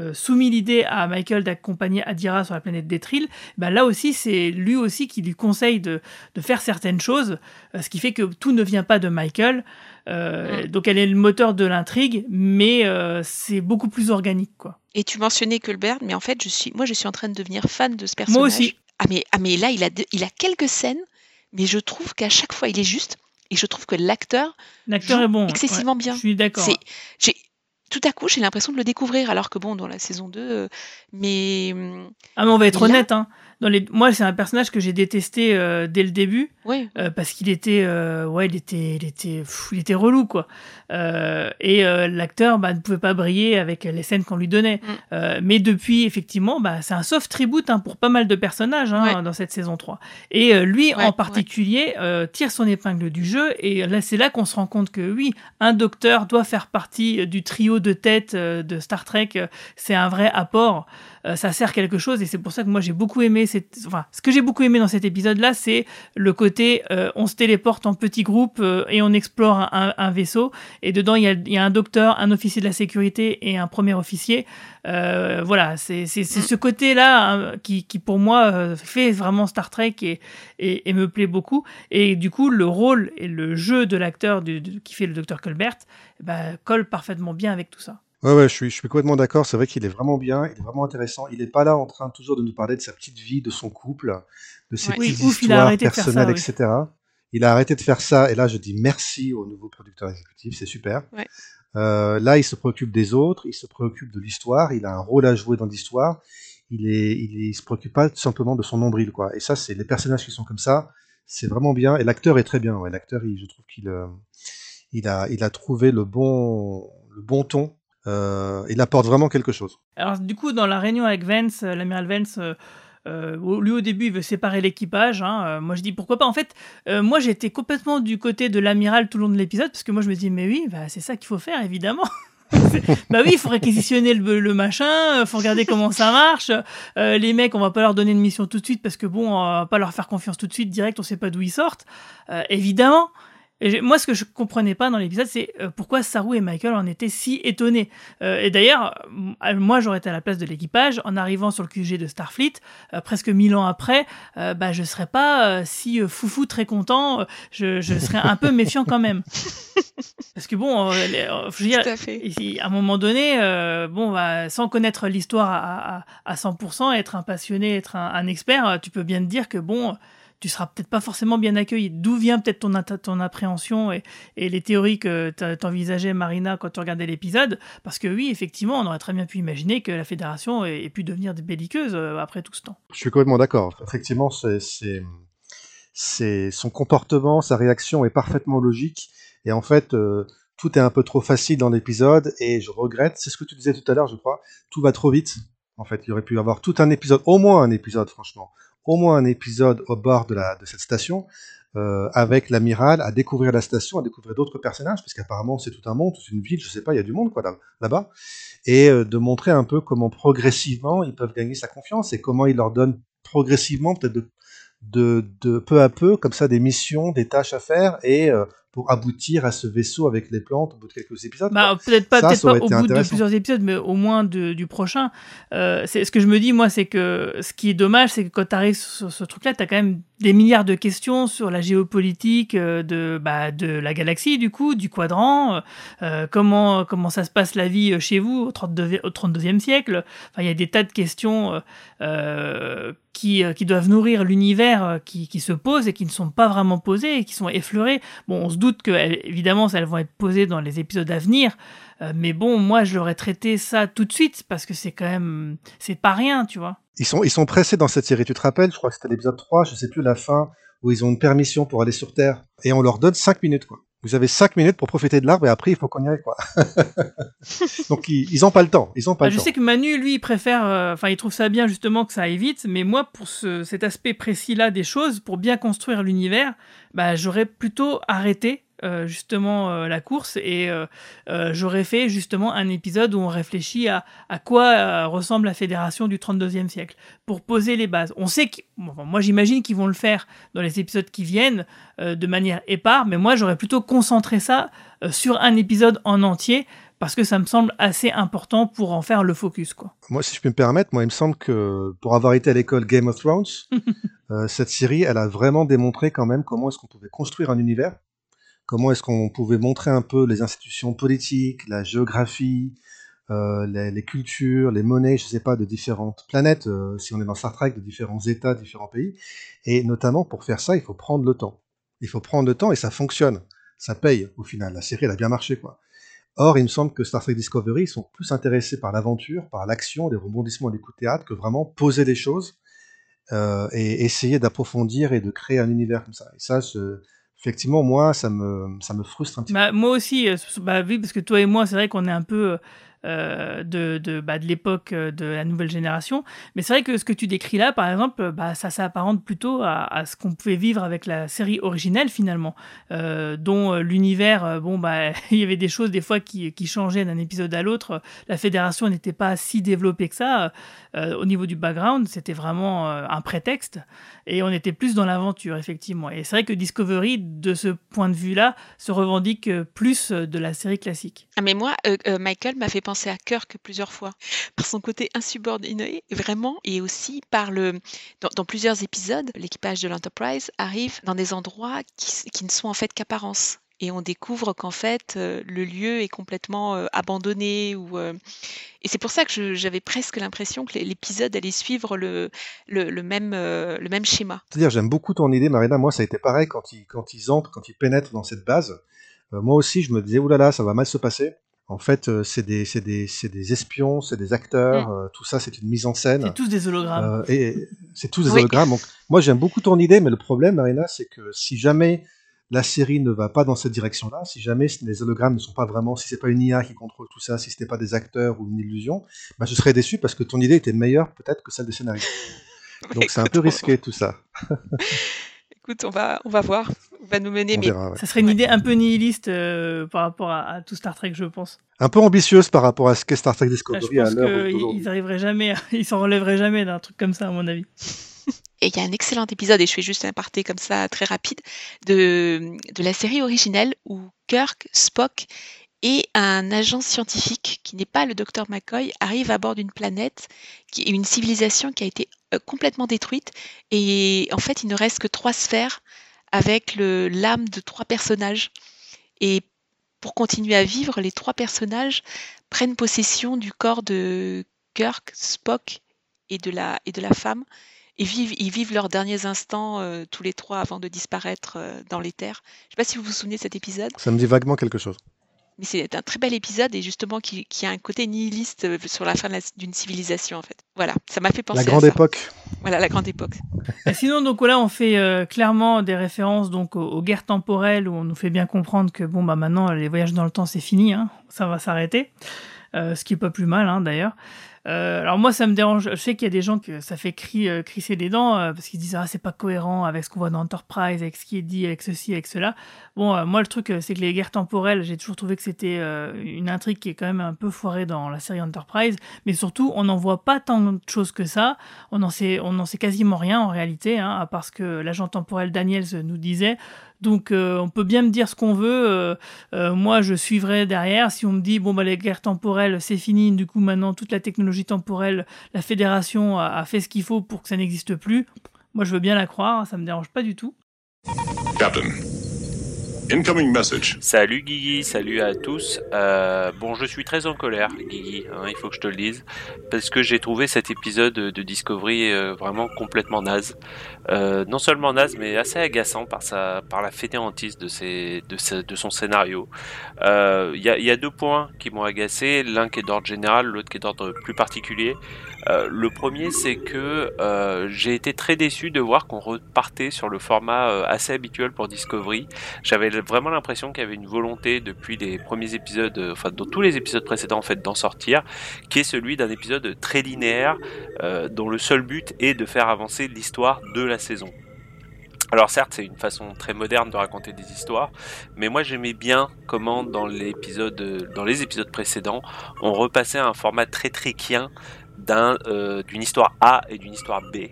[SPEAKER 3] euh, soumis l'idée à Michael d'accompagner Adira sur la planète des Trilles. Bah, là aussi, c'est lui aussi qui lui conseille de, de faire certaines choses, euh, ce qui fait que tout ne vient pas de Michael. Euh, Donc elle est le moteur de l'intrigue, mais c'est beaucoup plus organique, quoi.
[SPEAKER 10] Et tu mentionnais Colbert, mais en fait, je suis, moi, je suis en train de devenir fan de ce personnage.
[SPEAKER 3] Moi aussi.
[SPEAKER 10] Ah mais, ah mais là, il a, de- il a quelques scènes, mais je trouve qu'à chaque fois, il est juste. Et je trouve que l'acteur
[SPEAKER 3] est bon.
[SPEAKER 10] excessivement
[SPEAKER 3] ouais,
[SPEAKER 10] bien.
[SPEAKER 3] Je suis d'accord.
[SPEAKER 10] Tout à coup, j'ai l'impression de le découvrir, alors que bon, dans la saison 2, euh, mais hum,
[SPEAKER 3] Ah mais on va être honnête, hein. Dans les... Moi, c'est un personnage que j'ai détesté euh, dès le début.
[SPEAKER 10] oui,
[SPEAKER 3] Euh, parce qu'il était euh, ouais il était il était pff, il était relou quoi et l'acteur bah, ne pouvait pas briller avec les scènes qu'on lui donnait
[SPEAKER 10] Mm.
[SPEAKER 3] Mais depuis effectivement bah, c'est un soft tribute hein, pour pas mal de personnages hein,
[SPEAKER 10] Ouais.
[SPEAKER 3] dans cette saison 3 et lui
[SPEAKER 10] Ouais,
[SPEAKER 3] en particulier tire son épingle du jeu et là c'est là qu'on se rend compte que oui un docteur doit faire partie du trio de tête de Star Trek c'est un vrai apport Euh, ça sert quelque chose et c'est pour ça que moi j'ai beaucoup aimé cette... enfin ce que j'ai beaucoup aimé dans cet épisode là c'est le côté euh, on se téléporte en petits groupes euh, et on explore un, un- vaisseau et dedans il y, a, il y a un docteur, un officier de la sécurité et un premier officier. Euh, voilà, c'est c'est- c'est ce côté-là hein, qui, qui pour moi euh, fait vraiment Star Trek et, et, et me plaît beaucoup. Et du coup le rôle et le jeu de l'acteur qui fait le docteur Colbert bah, colle parfaitement bien avec tout ça.
[SPEAKER 11] Ouais, ouais, je suis, je suis complètement d'accord. C'est vrai qu'il est vraiment bien, il est vraiment intéressant. Il n'est pas là en train toujours de nous parler de sa petite vie, de son couple, de ses
[SPEAKER 3] Ouais. Oui,
[SPEAKER 11] petites
[SPEAKER 3] ouf, il a
[SPEAKER 11] histoires
[SPEAKER 3] arrêté de faire ça,
[SPEAKER 11] personnelles,
[SPEAKER 3] oui.
[SPEAKER 11] etc. Il a arrêté de faire ça, et là, je dis merci au nouveau producteur exécutif, c'est super.
[SPEAKER 10] Ouais.
[SPEAKER 11] Euh, là, il se préoccupe des autres, il se préoccupe de l'histoire, il a un rôle à jouer dans l'histoire. Il est, il, est- il se préoccupe pas tout simplement de son nombril, quoi. Et ça, c'est les personnages qui sont comme ça, c'est vraiment bien. Et l'acteur est très bien. Ouais. L'acteur, il- je trouve qu'il, euh, il a, il a trouvé le bon, le bon ton. Euh, il apporte vraiment quelque chose.
[SPEAKER 3] Alors du coup, dans la réunion avec Vance, euh, l'amiral Vance, euh, lui au début, il veut séparer l'équipage. hein, moi, je dis pourquoi pas? En fait, euh, moi, j'étais complètement du côté de l'amiral tout le long de l'épisode parce que moi, je me dis mais oui, bah, c'est ça qu'il faut faire évidemment. Bah oui, il faut réquisitionner le, machin, euh, faut regarder comment ça marche. Les mecs, on va pas leur donner une mission tout de suite parce que bon, on va pas leur faire confiance tout de suite direct, on sait pas d'où ils sortent. Évidemment. Et moi, ce que je comprenais pas dans l'épisode, c'est euh, pourquoi Saru et Michael en étaient si étonnés. Euh, et d'ailleurs, euh, moi, j'aurais été à la place de l'équipage en arrivant sur le QG de Starfleet, euh, presque mille ans après. euh, bah, je serais pas si foufou très content. je, je serais un peu méfiant quand même. Parce que bon, je veux dire,
[SPEAKER 10] tout à fait.
[SPEAKER 3] Ici, à un moment donné, bon, bah, sans connaître l'histoire à, à, à 100%, être un passionné, être un, un expert, tu peux bien te dire que bon, tu seras peut-être pas forcément bien accueilli. D'où vient peut-être ton, ton appréhension et, les théories que t'envisageais, Marina, quand tu regardais l'épisode? Parce que oui, effectivement, on aurait très bien pu imaginer que la Fédération ait, pu devenir belliqueuse euh, après tout ce temps.
[SPEAKER 11] Je suis complètement d'accord. Effectivement, c'est, son comportement, sa réaction est parfaitement logique. Et en fait, euh, tout est un peu trop facile dans l'épisode. Et je regrette, c'est ce que tu disais tout à l'heure, je crois, tout va trop vite. En fait, il aurait pu y avoir tout un épisode, au moins un épisode, franchement, au moins un épisode au bord de, la, de cette station, euh, avec l'amiral, à découvrir la station, à découvrir d'autres personnages, parce qu'apparemment c'est tout un monde, toute une ville, je sais pas, il y a du monde quoi là- là-bas, et euh, de montrer un peu comment progressivement ils peuvent gagner sa confiance et comment il leur donne progressivement, peut-être de, de, de peu à peu, comme ça, des missions, des tâches à faire, et euh, pour aboutir à ce vaisseau avec les plantes au bout de quelques épisodes.
[SPEAKER 3] Bah, peut-être pas, peut-être pas au bout de plusieurs épisodes, mais au moins de- du prochain. Euh, c'est ce que je me dis, moi, c'est que ce qui est dommage, c'est que quand tu arrives sur ce truc-là, tu as quand même des milliards de questions sur la géopolitique euh, de, bah, de la galaxie, du coup, du quadrant, euh, comment, comment ça se passe la vie euh, chez vous au, 32, au 32e siècle. Il y a des tas de questions euh, euh, qui, euh, doivent nourrir l'univers euh, qui, se posent et qui ne sont pas vraiment posées et qui sont effleurées. Bon, on se doute que, évidemment, elles vont être posées dans les épisodes à venir. Euh, mais bon, moi, je l'aurais traité ça tout de suite parce que c'est quand même, c'est pas rien, tu vois.
[SPEAKER 11] Ils sont, ils sont pressés dans cette série, tu te rappelles? Je crois que c'était l'épisode 3, je sais plus la fin, où ils ont une permission pour aller sur Terre, et on leur donne 5 minutes, quoi. Vous avez 5 minutes pour profiter de l'arbre, et après, il faut qu'on y aille, quoi. Donc, ils, ils ont pas le temps. Ils ont pas
[SPEAKER 3] Bah,
[SPEAKER 11] le
[SPEAKER 3] je
[SPEAKER 11] temps.
[SPEAKER 3] sais que Manu, lui, il préfère, euh, enfin, il trouve ça bien justement que ça aille vite, mais moi, pour ce- cet aspect précis-là des choses, pour bien construire l'univers, bah, j'aurais plutôt arrêté euh, justement euh, la course et euh, j'aurais fait justement un épisode où on réfléchit à, à quoi ressemble la fédération du 32e siècle pour poser les bases. On sait que, bon, moi j'imagine qu'ils vont le faire dans les épisodes qui viennent de manière épars, mais moi j'aurais plutôt concentré ça sur un épisode en entier parce que ça me semble assez important pour en faire le focus quoi.
[SPEAKER 11] Moi, si je peux me permettre, moi, il me semble que pour avoir été à l'école Game of Thrones, euh, cette série, elle a vraiment démontré quand même comment est-ce qu'on pouvait construire un univers, comment est-ce qu'on pouvait montrer un peu les institutions politiques, la géographie, euh, les, cultures, les monnaies, je sais pas, de différentes planètes, euh, si on est dans Star Trek, de différents États, différents pays. Et notamment, pour faire ça, il faut prendre le temps. Il faut prendre le temps et ça fonctionne. Ça paye, au final. La série, elle a bien marché, quoi. Or, il me semble que Star Trek Discovery sont plus intéressés par l'aventure, par l'action, les rebondissements les coups de théâtre que vraiment poser des choses euh, et essayer d'approfondir et de créer un univers comme ça. Et ça, effectivement, moi, ça me, ça me frustre un petit
[SPEAKER 3] Bah, moi aussi, euh, bah, oui, parce que toi et moi, c'est vrai qu'on est un peu euh, de, de, bah, de l'époque euh, de la nouvelle génération. Mais c'est vrai que ce que tu décris là, par exemple, bah, ça s'apparente plutôt à, ce qu'on pouvait vivre avec la série originelle finalement, euh, dont euh, l'univers, euh, bon, bah, il y avait des choses des fois qui, qui changeaient d'un épisode à l'autre. La fédération n'était pas si développée que ça. Euh, au niveau du background, c'était vraiment euh, un prétexte. Et on était plus dans l'aventure, effectivement. Et c'est vrai que Discovery, de ce point de vue-là, se revendique euh, plus euh, de la série classique.
[SPEAKER 10] Ah, mais moi, euh, euh, Michael m'a fait penser à Kirk plusieurs fois, par son côté insubordonné, vraiment, et aussi par le. Dans, plusieurs épisodes, l'équipage de l'Enterprise arrive dans des endroits qui, ne sont en fait qu'apparence. Et on découvre qu'en fait, euh, le lieu est complètement euh, abandonné. Euh, Et c'est pour ça que j'avais presque l'impression que l'é- l'épisode allait suivre le, même, le même schéma.
[SPEAKER 11] C'est-à-dire, j'aime beaucoup ton idée, Marina. Moi, ça a été pareil quand ils, quand ils entrent, quand ils pénètrent dans cette base. Moi aussi, je me disais, oulala, ça va mal se passer. En fait, euh, c'est des, c'est des, c'est des espions, c'est des acteurs, euh, tout ça, c'est une mise en scène.
[SPEAKER 3] C'est tous des hologrammes.
[SPEAKER 11] Euh, et c'est tous des
[SPEAKER 3] Oui.
[SPEAKER 11] hologrammes. Donc, moi, j'aime beaucoup ton idée, mais le problème, Marina, c'est que si jamais la série ne va pas dans cette direction-là, si jamais les hologrammes ne sont pas vraiment, si c'est pas une IA qui contrôle tout ça, si c'était pas des acteurs ou une illusion, bah, je serais déçu parce que ton idée était meilleure peut-être que celle des scénaristes. Donc c'est un peu risqué tout ça.
[SPEAKER 10] Écoute, on va, on va voir. On va nous mener.
[SPEAKER 11] On
[SPEAKER 10] mais
[SPEAKER 11] verra, ouais.
[SPEAKER 3] Ça serait une idée un peu nihiliste euh, par rapport à, à tout Star Trek, je pense.
[SPEAKER 11] Un peu ambitieuse par rapport à ce qu'est Star Trek
[SPEAKER 3] Là, je
[SPEAKER 11] Discovery à
[SPEAKER 3] pense
[SPEAKER 11] l'heure
[SPEAKER 3] qu'ils arriveraient jamais, à- ils s'en relèveraient jamais d'un truc comme ça, à mon avis.
[SPEAKER 10] Et il y a un excellent épisode, et je fais juste un aparté comme ça, très rapide, de, de la série originelle où Kirk, Spock et un agent scientifique qui n'est pas le docteur McCoy arrivent à bord d'une planète, qui est une civilisation qui a été euh, complètement détruite. Et en fait, il ne reste que trois sphères avec l'âme de trois personnages. Et pour continuer à vivre, les trois personnages prennent possession du corps de Kirk, Spock et de la, et de la femme et vivent, ils vivent leurs derniers instants euh, tous les trois avant de disparaître euh, dans l'éther. Je ne sais pas si vous vous souvenez de cet épisode,
[SPEAKER 11] Ça me dit vaguement quelque chose.
[SPEAKER 10] Mais c'est un très bel épisode et justement qui, qui a un côté nihiliste euh, sur la fin d'une civilisation en fait. Voilà, ça m'a fait penser
[SPEAKER 11] La
[SPEAKER 10] à
[SPEAKER 11] grande
[SPEAKER 10] ça.
[SPEAKER 11] époque.
[SPEAKER 10] Voilà, la grande époque.
[SPEAKER 3] Et sinon, donc là, on fait euh, clairement des références donc aux, aux guerres temporelles où on nous fait bien comprendre que bon bah maintenant les voyages dans le temps c'est fini, hein, ça va s'arrêter, Euh, ce qui est pas plus mal hein, d'ailleurs. Euh, alors moi ça me dérange, je sais qu'il y a des gens que ça fait cri, euh, crisser des dents euh, parce qu'ils disent ah c'est pas cohérent avec ce qu'on voit dans Enterprise, avec ce qui est dit, avec ceci, avec cela. Bon moi le truc c'est que les guerres temporelles j'ai toujours trouvé que c'était une intrigue qui est quand même un peu foirée dans la série Enterprise, mais surtout on n'en voit pas tant de choses que ça. On n'en sait, on n'en sait quasiment rien en réalité, hein, à part ce que l'agent temporel Daniels nous disait. Donc euh, on peut bien me dire ce qu'on veut. euh, euh, moi, je suivrai derrière. Si on me dit bon bah les guerres temporelles c'est fini, du coup maintenant toute la technologie temporelle, la Fédération a, fait ce qu'il faut pour que ça n'existe plus. Moi, je veux bien la croire. Ça me dérange pas du tout.
[SPEAKER 1] Captain,
[SPEAKER 2] Salut Guigui, salut à tous. Euh, bon, je suis très en colère, Guigui, hein, il faut que je te le dise, parce que j'ai trouvé cet épisode de Discovery euh, vraiment complètement naze. Euh, non seulement naze, mais assez agaçant par sa, par la fainéantise de ses, de, son scénario. Il y a deux points qui m'ont agacé, l'un qui est d'ordre général, l'autre qui est d'ordre plus particulier. Euh, le premier, c'est que euh, j'ai été très déçu de voir qu'on repartait sur le format euh, assez habituel pour Discovery. J'avais vraiment l'impression qu'il y avait une volonté depuis les premiers épisodes, enfin dans tous les épisodes précédents en fait, d'en sortir, qui est celui d'un épisode très linéaire, dont le seul but est de faire avancer l'histoire de la saison. Alors certes, c'est une façon très moderne de raconter des histoires, mais moi j'aimais bien comment dans dans les épisodes précédents, on repassait à un format très tréquien d'un, euh, d'une histoire A et d'une histoire B.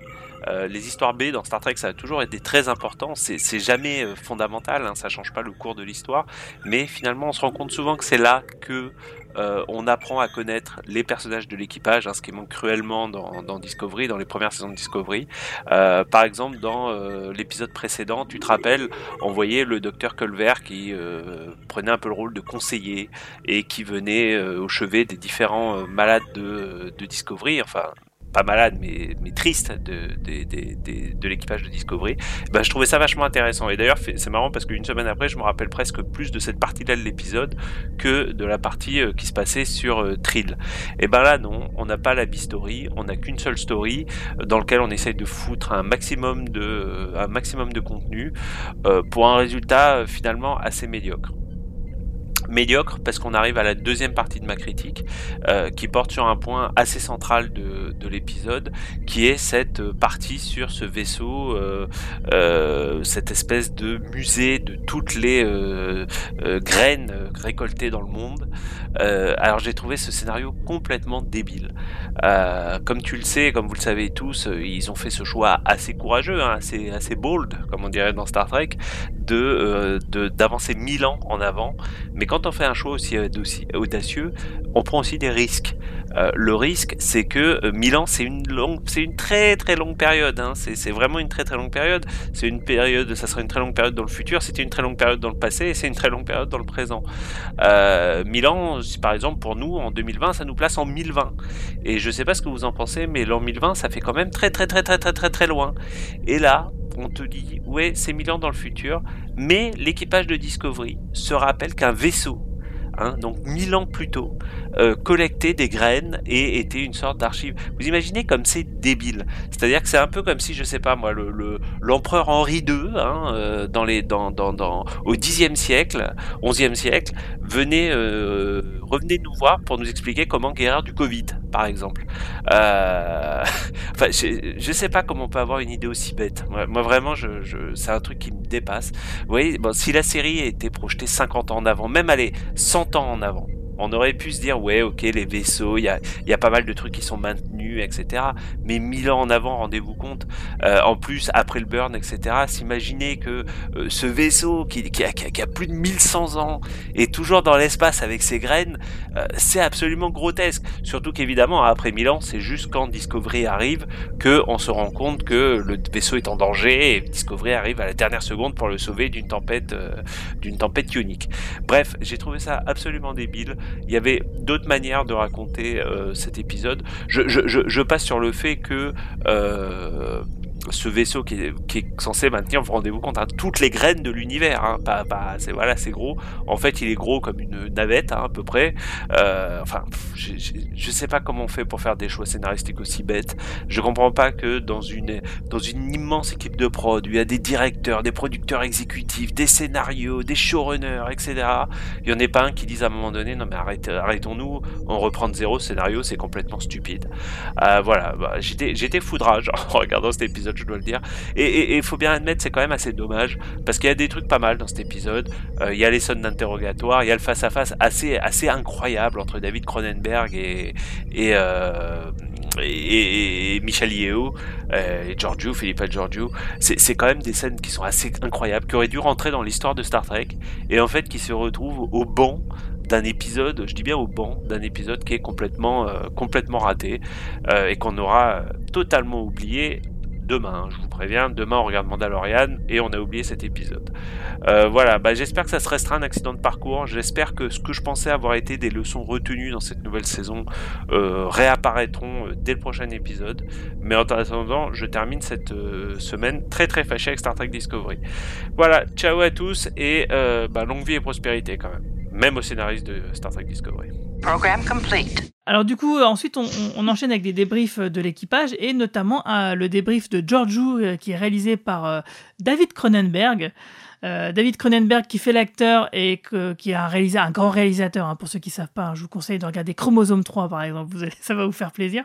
[SPEAKER 2] Euh, les histoires B dans Star Trek, ça a toujours été très important. C'est, c'est jamais euh, fondamental, hein, ça change pas le cours de l'histoire, mais finalement, on se rend compte souvent que c'est là que euh, on apprend à connaître les personnages de l'équipage, hein, ce qui manque cruellement dans, Discovery, dans les premières saisons de Discovery. Euh, par exemple, dans euh, l'épisode précédent, tu te rappelles, on voyait le docteur Culver qui prenait un peu le rôle de conseiller et qui venait au chevet des différents malades de, de Discovery, enfin pas malade mais, mais triste de, de, de, de l'équipage de Discovery, ben, je trouvais ça vachement intéressant. Et d'ailleurs, c'est marrant parce qu'une semaine après, je me rappelle presque plus de cette partie-là de l'épisode que de la partie euh, qui se passait sur euh, Trill. Et ben là, non, on n'a pas la B-story, on n'a qu'une seule story euh, dans lequel on essaye de foutre un maximum de, un maximum de contenu pour un résultat finalement assez médiocre médiocre parce qu'on arrive à la deuxième partie de ma critique euh, qui porte sur un point assez central de, de l'épisode qui est cette partie sur ce vaisseau euh, euh, cette espèce de musée de toutes les euh, graines récoltées dans le monde alors j'ai trouvé ce scénario complètement débile comme tu le sais comme vous le savez tous ils ont fait ce choix assez courageux hein, assez, assez bold comme on dirait dans Star Trek de d'avancer mille ans en avant mais quand on fait un choix aussi audacieux, on prend aussi des risques. Euh, le risque, c'est que euh, Milan, c'est une très très longue période. Hein. C'est vraiment une très très longue période. C'est une période, ça sera une très longue période dans le futur. C'était une très longue période dans le passé et c'est une très longue période dans le présent. Euh, Milan, par exemple, pour nous, en 2020, ça nous place en 1020. Et je sais pas ce que vous en pensez, mais l'an 1020, ça fait quand même très très très très très très très loin. Et là, on te dit, ouais, c'est Milan dans le futur, mais l'équipage de Discovery se rappelle qu'un vaisseau Hein, donc mille ans plus tôt, euh, collectait des graines et était une sorte d'archive. Vous imaginez comme c'est débile. C'est-à-dire que c'est un peu comme si, je sais pas moi, le, le l'empereur Henri II, hein, euh, dans les, dans, dans, dans, au Xe siècle, XIe siècle, venait, euh, revenait nous voir pour nous expliquer comment guérir du Covid, par exemple. Euh, enfin, je, je sais pas comment on peut avoir une idée aussi bête. Moi, vraiment, je, c'est un truc qui me dépasse. Vous voyez, bon, si la série était projetée 50 ans en avant, même allez, 100 ans en avant. On aurait pu se dire, ouais, ok, les vaisseaux, il y a, y a, pas mal de trucs qui sont maintenus, etc. Mais mille ans en avant, rendez-vous compte. Euh, en plus, après le burn, etc., s'imaginer que euh, ce vaisseau qui, qui, a, qui, a, plus de 1100 ans est toujours dans l'espace avec ses graines, euh, c'est absolument grotesque. Surtout qu'évidemment, après mille ans, c'est juste quand Discovery arrive que on se rend compte que le vaisseau est en danger et Discovery arrive à la dernière seconde pour le sauver d'une tempête, d'une tempête ionique. Bref, j'ai trouvé ça absolument débile il y avait d'autres manières de raconter euh, cet épisode. Je, passe sur le fait que euh, ce vaisseau qui est, censé maintenir, vous rendez-vous compte, toutes les graines de l'univers. Hein, c'est voilà, c'est gros. En fait, il est gros comme une navette hein, à peu près. Euh, enfin, je, je, je, sais pas comment on fait pour faire des choix scénaristiques aussi bêtes. Je comprends pas que dans une dans une immense équipe de prod, il y a des directeurs, des producteurs exécutifs, des scénarios, des showrunners, etc. Il y en ait pas un qui dise à un moment donné, non mais arrêtons-nous, on reprend de zéro. Scénario, c'est complètement stupide. Euh, voilà, bah, j'étais j'étais foudrage en regardant cet épisode je dois le dire. Et il faut bien admettre, c'est quand même assez dommage, parce qu'il y a des trucs pas mal dans cet épisode. Euh, il y a les scènes d'interrogatoire, il y a le face-à-face assez, assez incroyable entre David Cronenberg et, et, euh, et, Michel Yeo, euh, et Giorgio, Philippe Giorgio. C'est quand même des scènes qui sont assez incroyables, qui auraient dû rentrer dans l'histoire de Star Trek, et en fait qui se retrouvent au banc d'un épisode, je dis bien au banc, d'un épisode qui est complètement, complètement raté et qu'on aura totalement oublié demain, je vous préviens, demain on regarde Mandalorian et on a oublié cet épisode. Euh, voilà, bah, j'espère que ça se restera un accident de parcours, j'espère que ce que je pensais avoir été des leçons retenues dans cette nouvelle saison euh, réapparaîtront euh, dès le prochain épisode, mais en attendant, je termine cette semaine très très fâché avec Star Trek Discovery. Voilà, ciao à tous et bah, longue vie et prospérité quand même, même aux scénaristes de Star Trek Discovery.
[SPEAKER 9] Program complete.
[SPEAKER 3] Alors du coup, euh, ensuite, on, enchaîne avec des débriefs euh, de l'équipage et notamment euh, le débrief de Georgiou qui est réalisé par David Cronenberg. David Cronenberg qui fait l'acteur et qui est un, un grand réalisateur. hein, pour ceux qui savent pas, hein, je vous conseille de regarder Chromosome 3 par exemple. Ça va vous faire plaisir.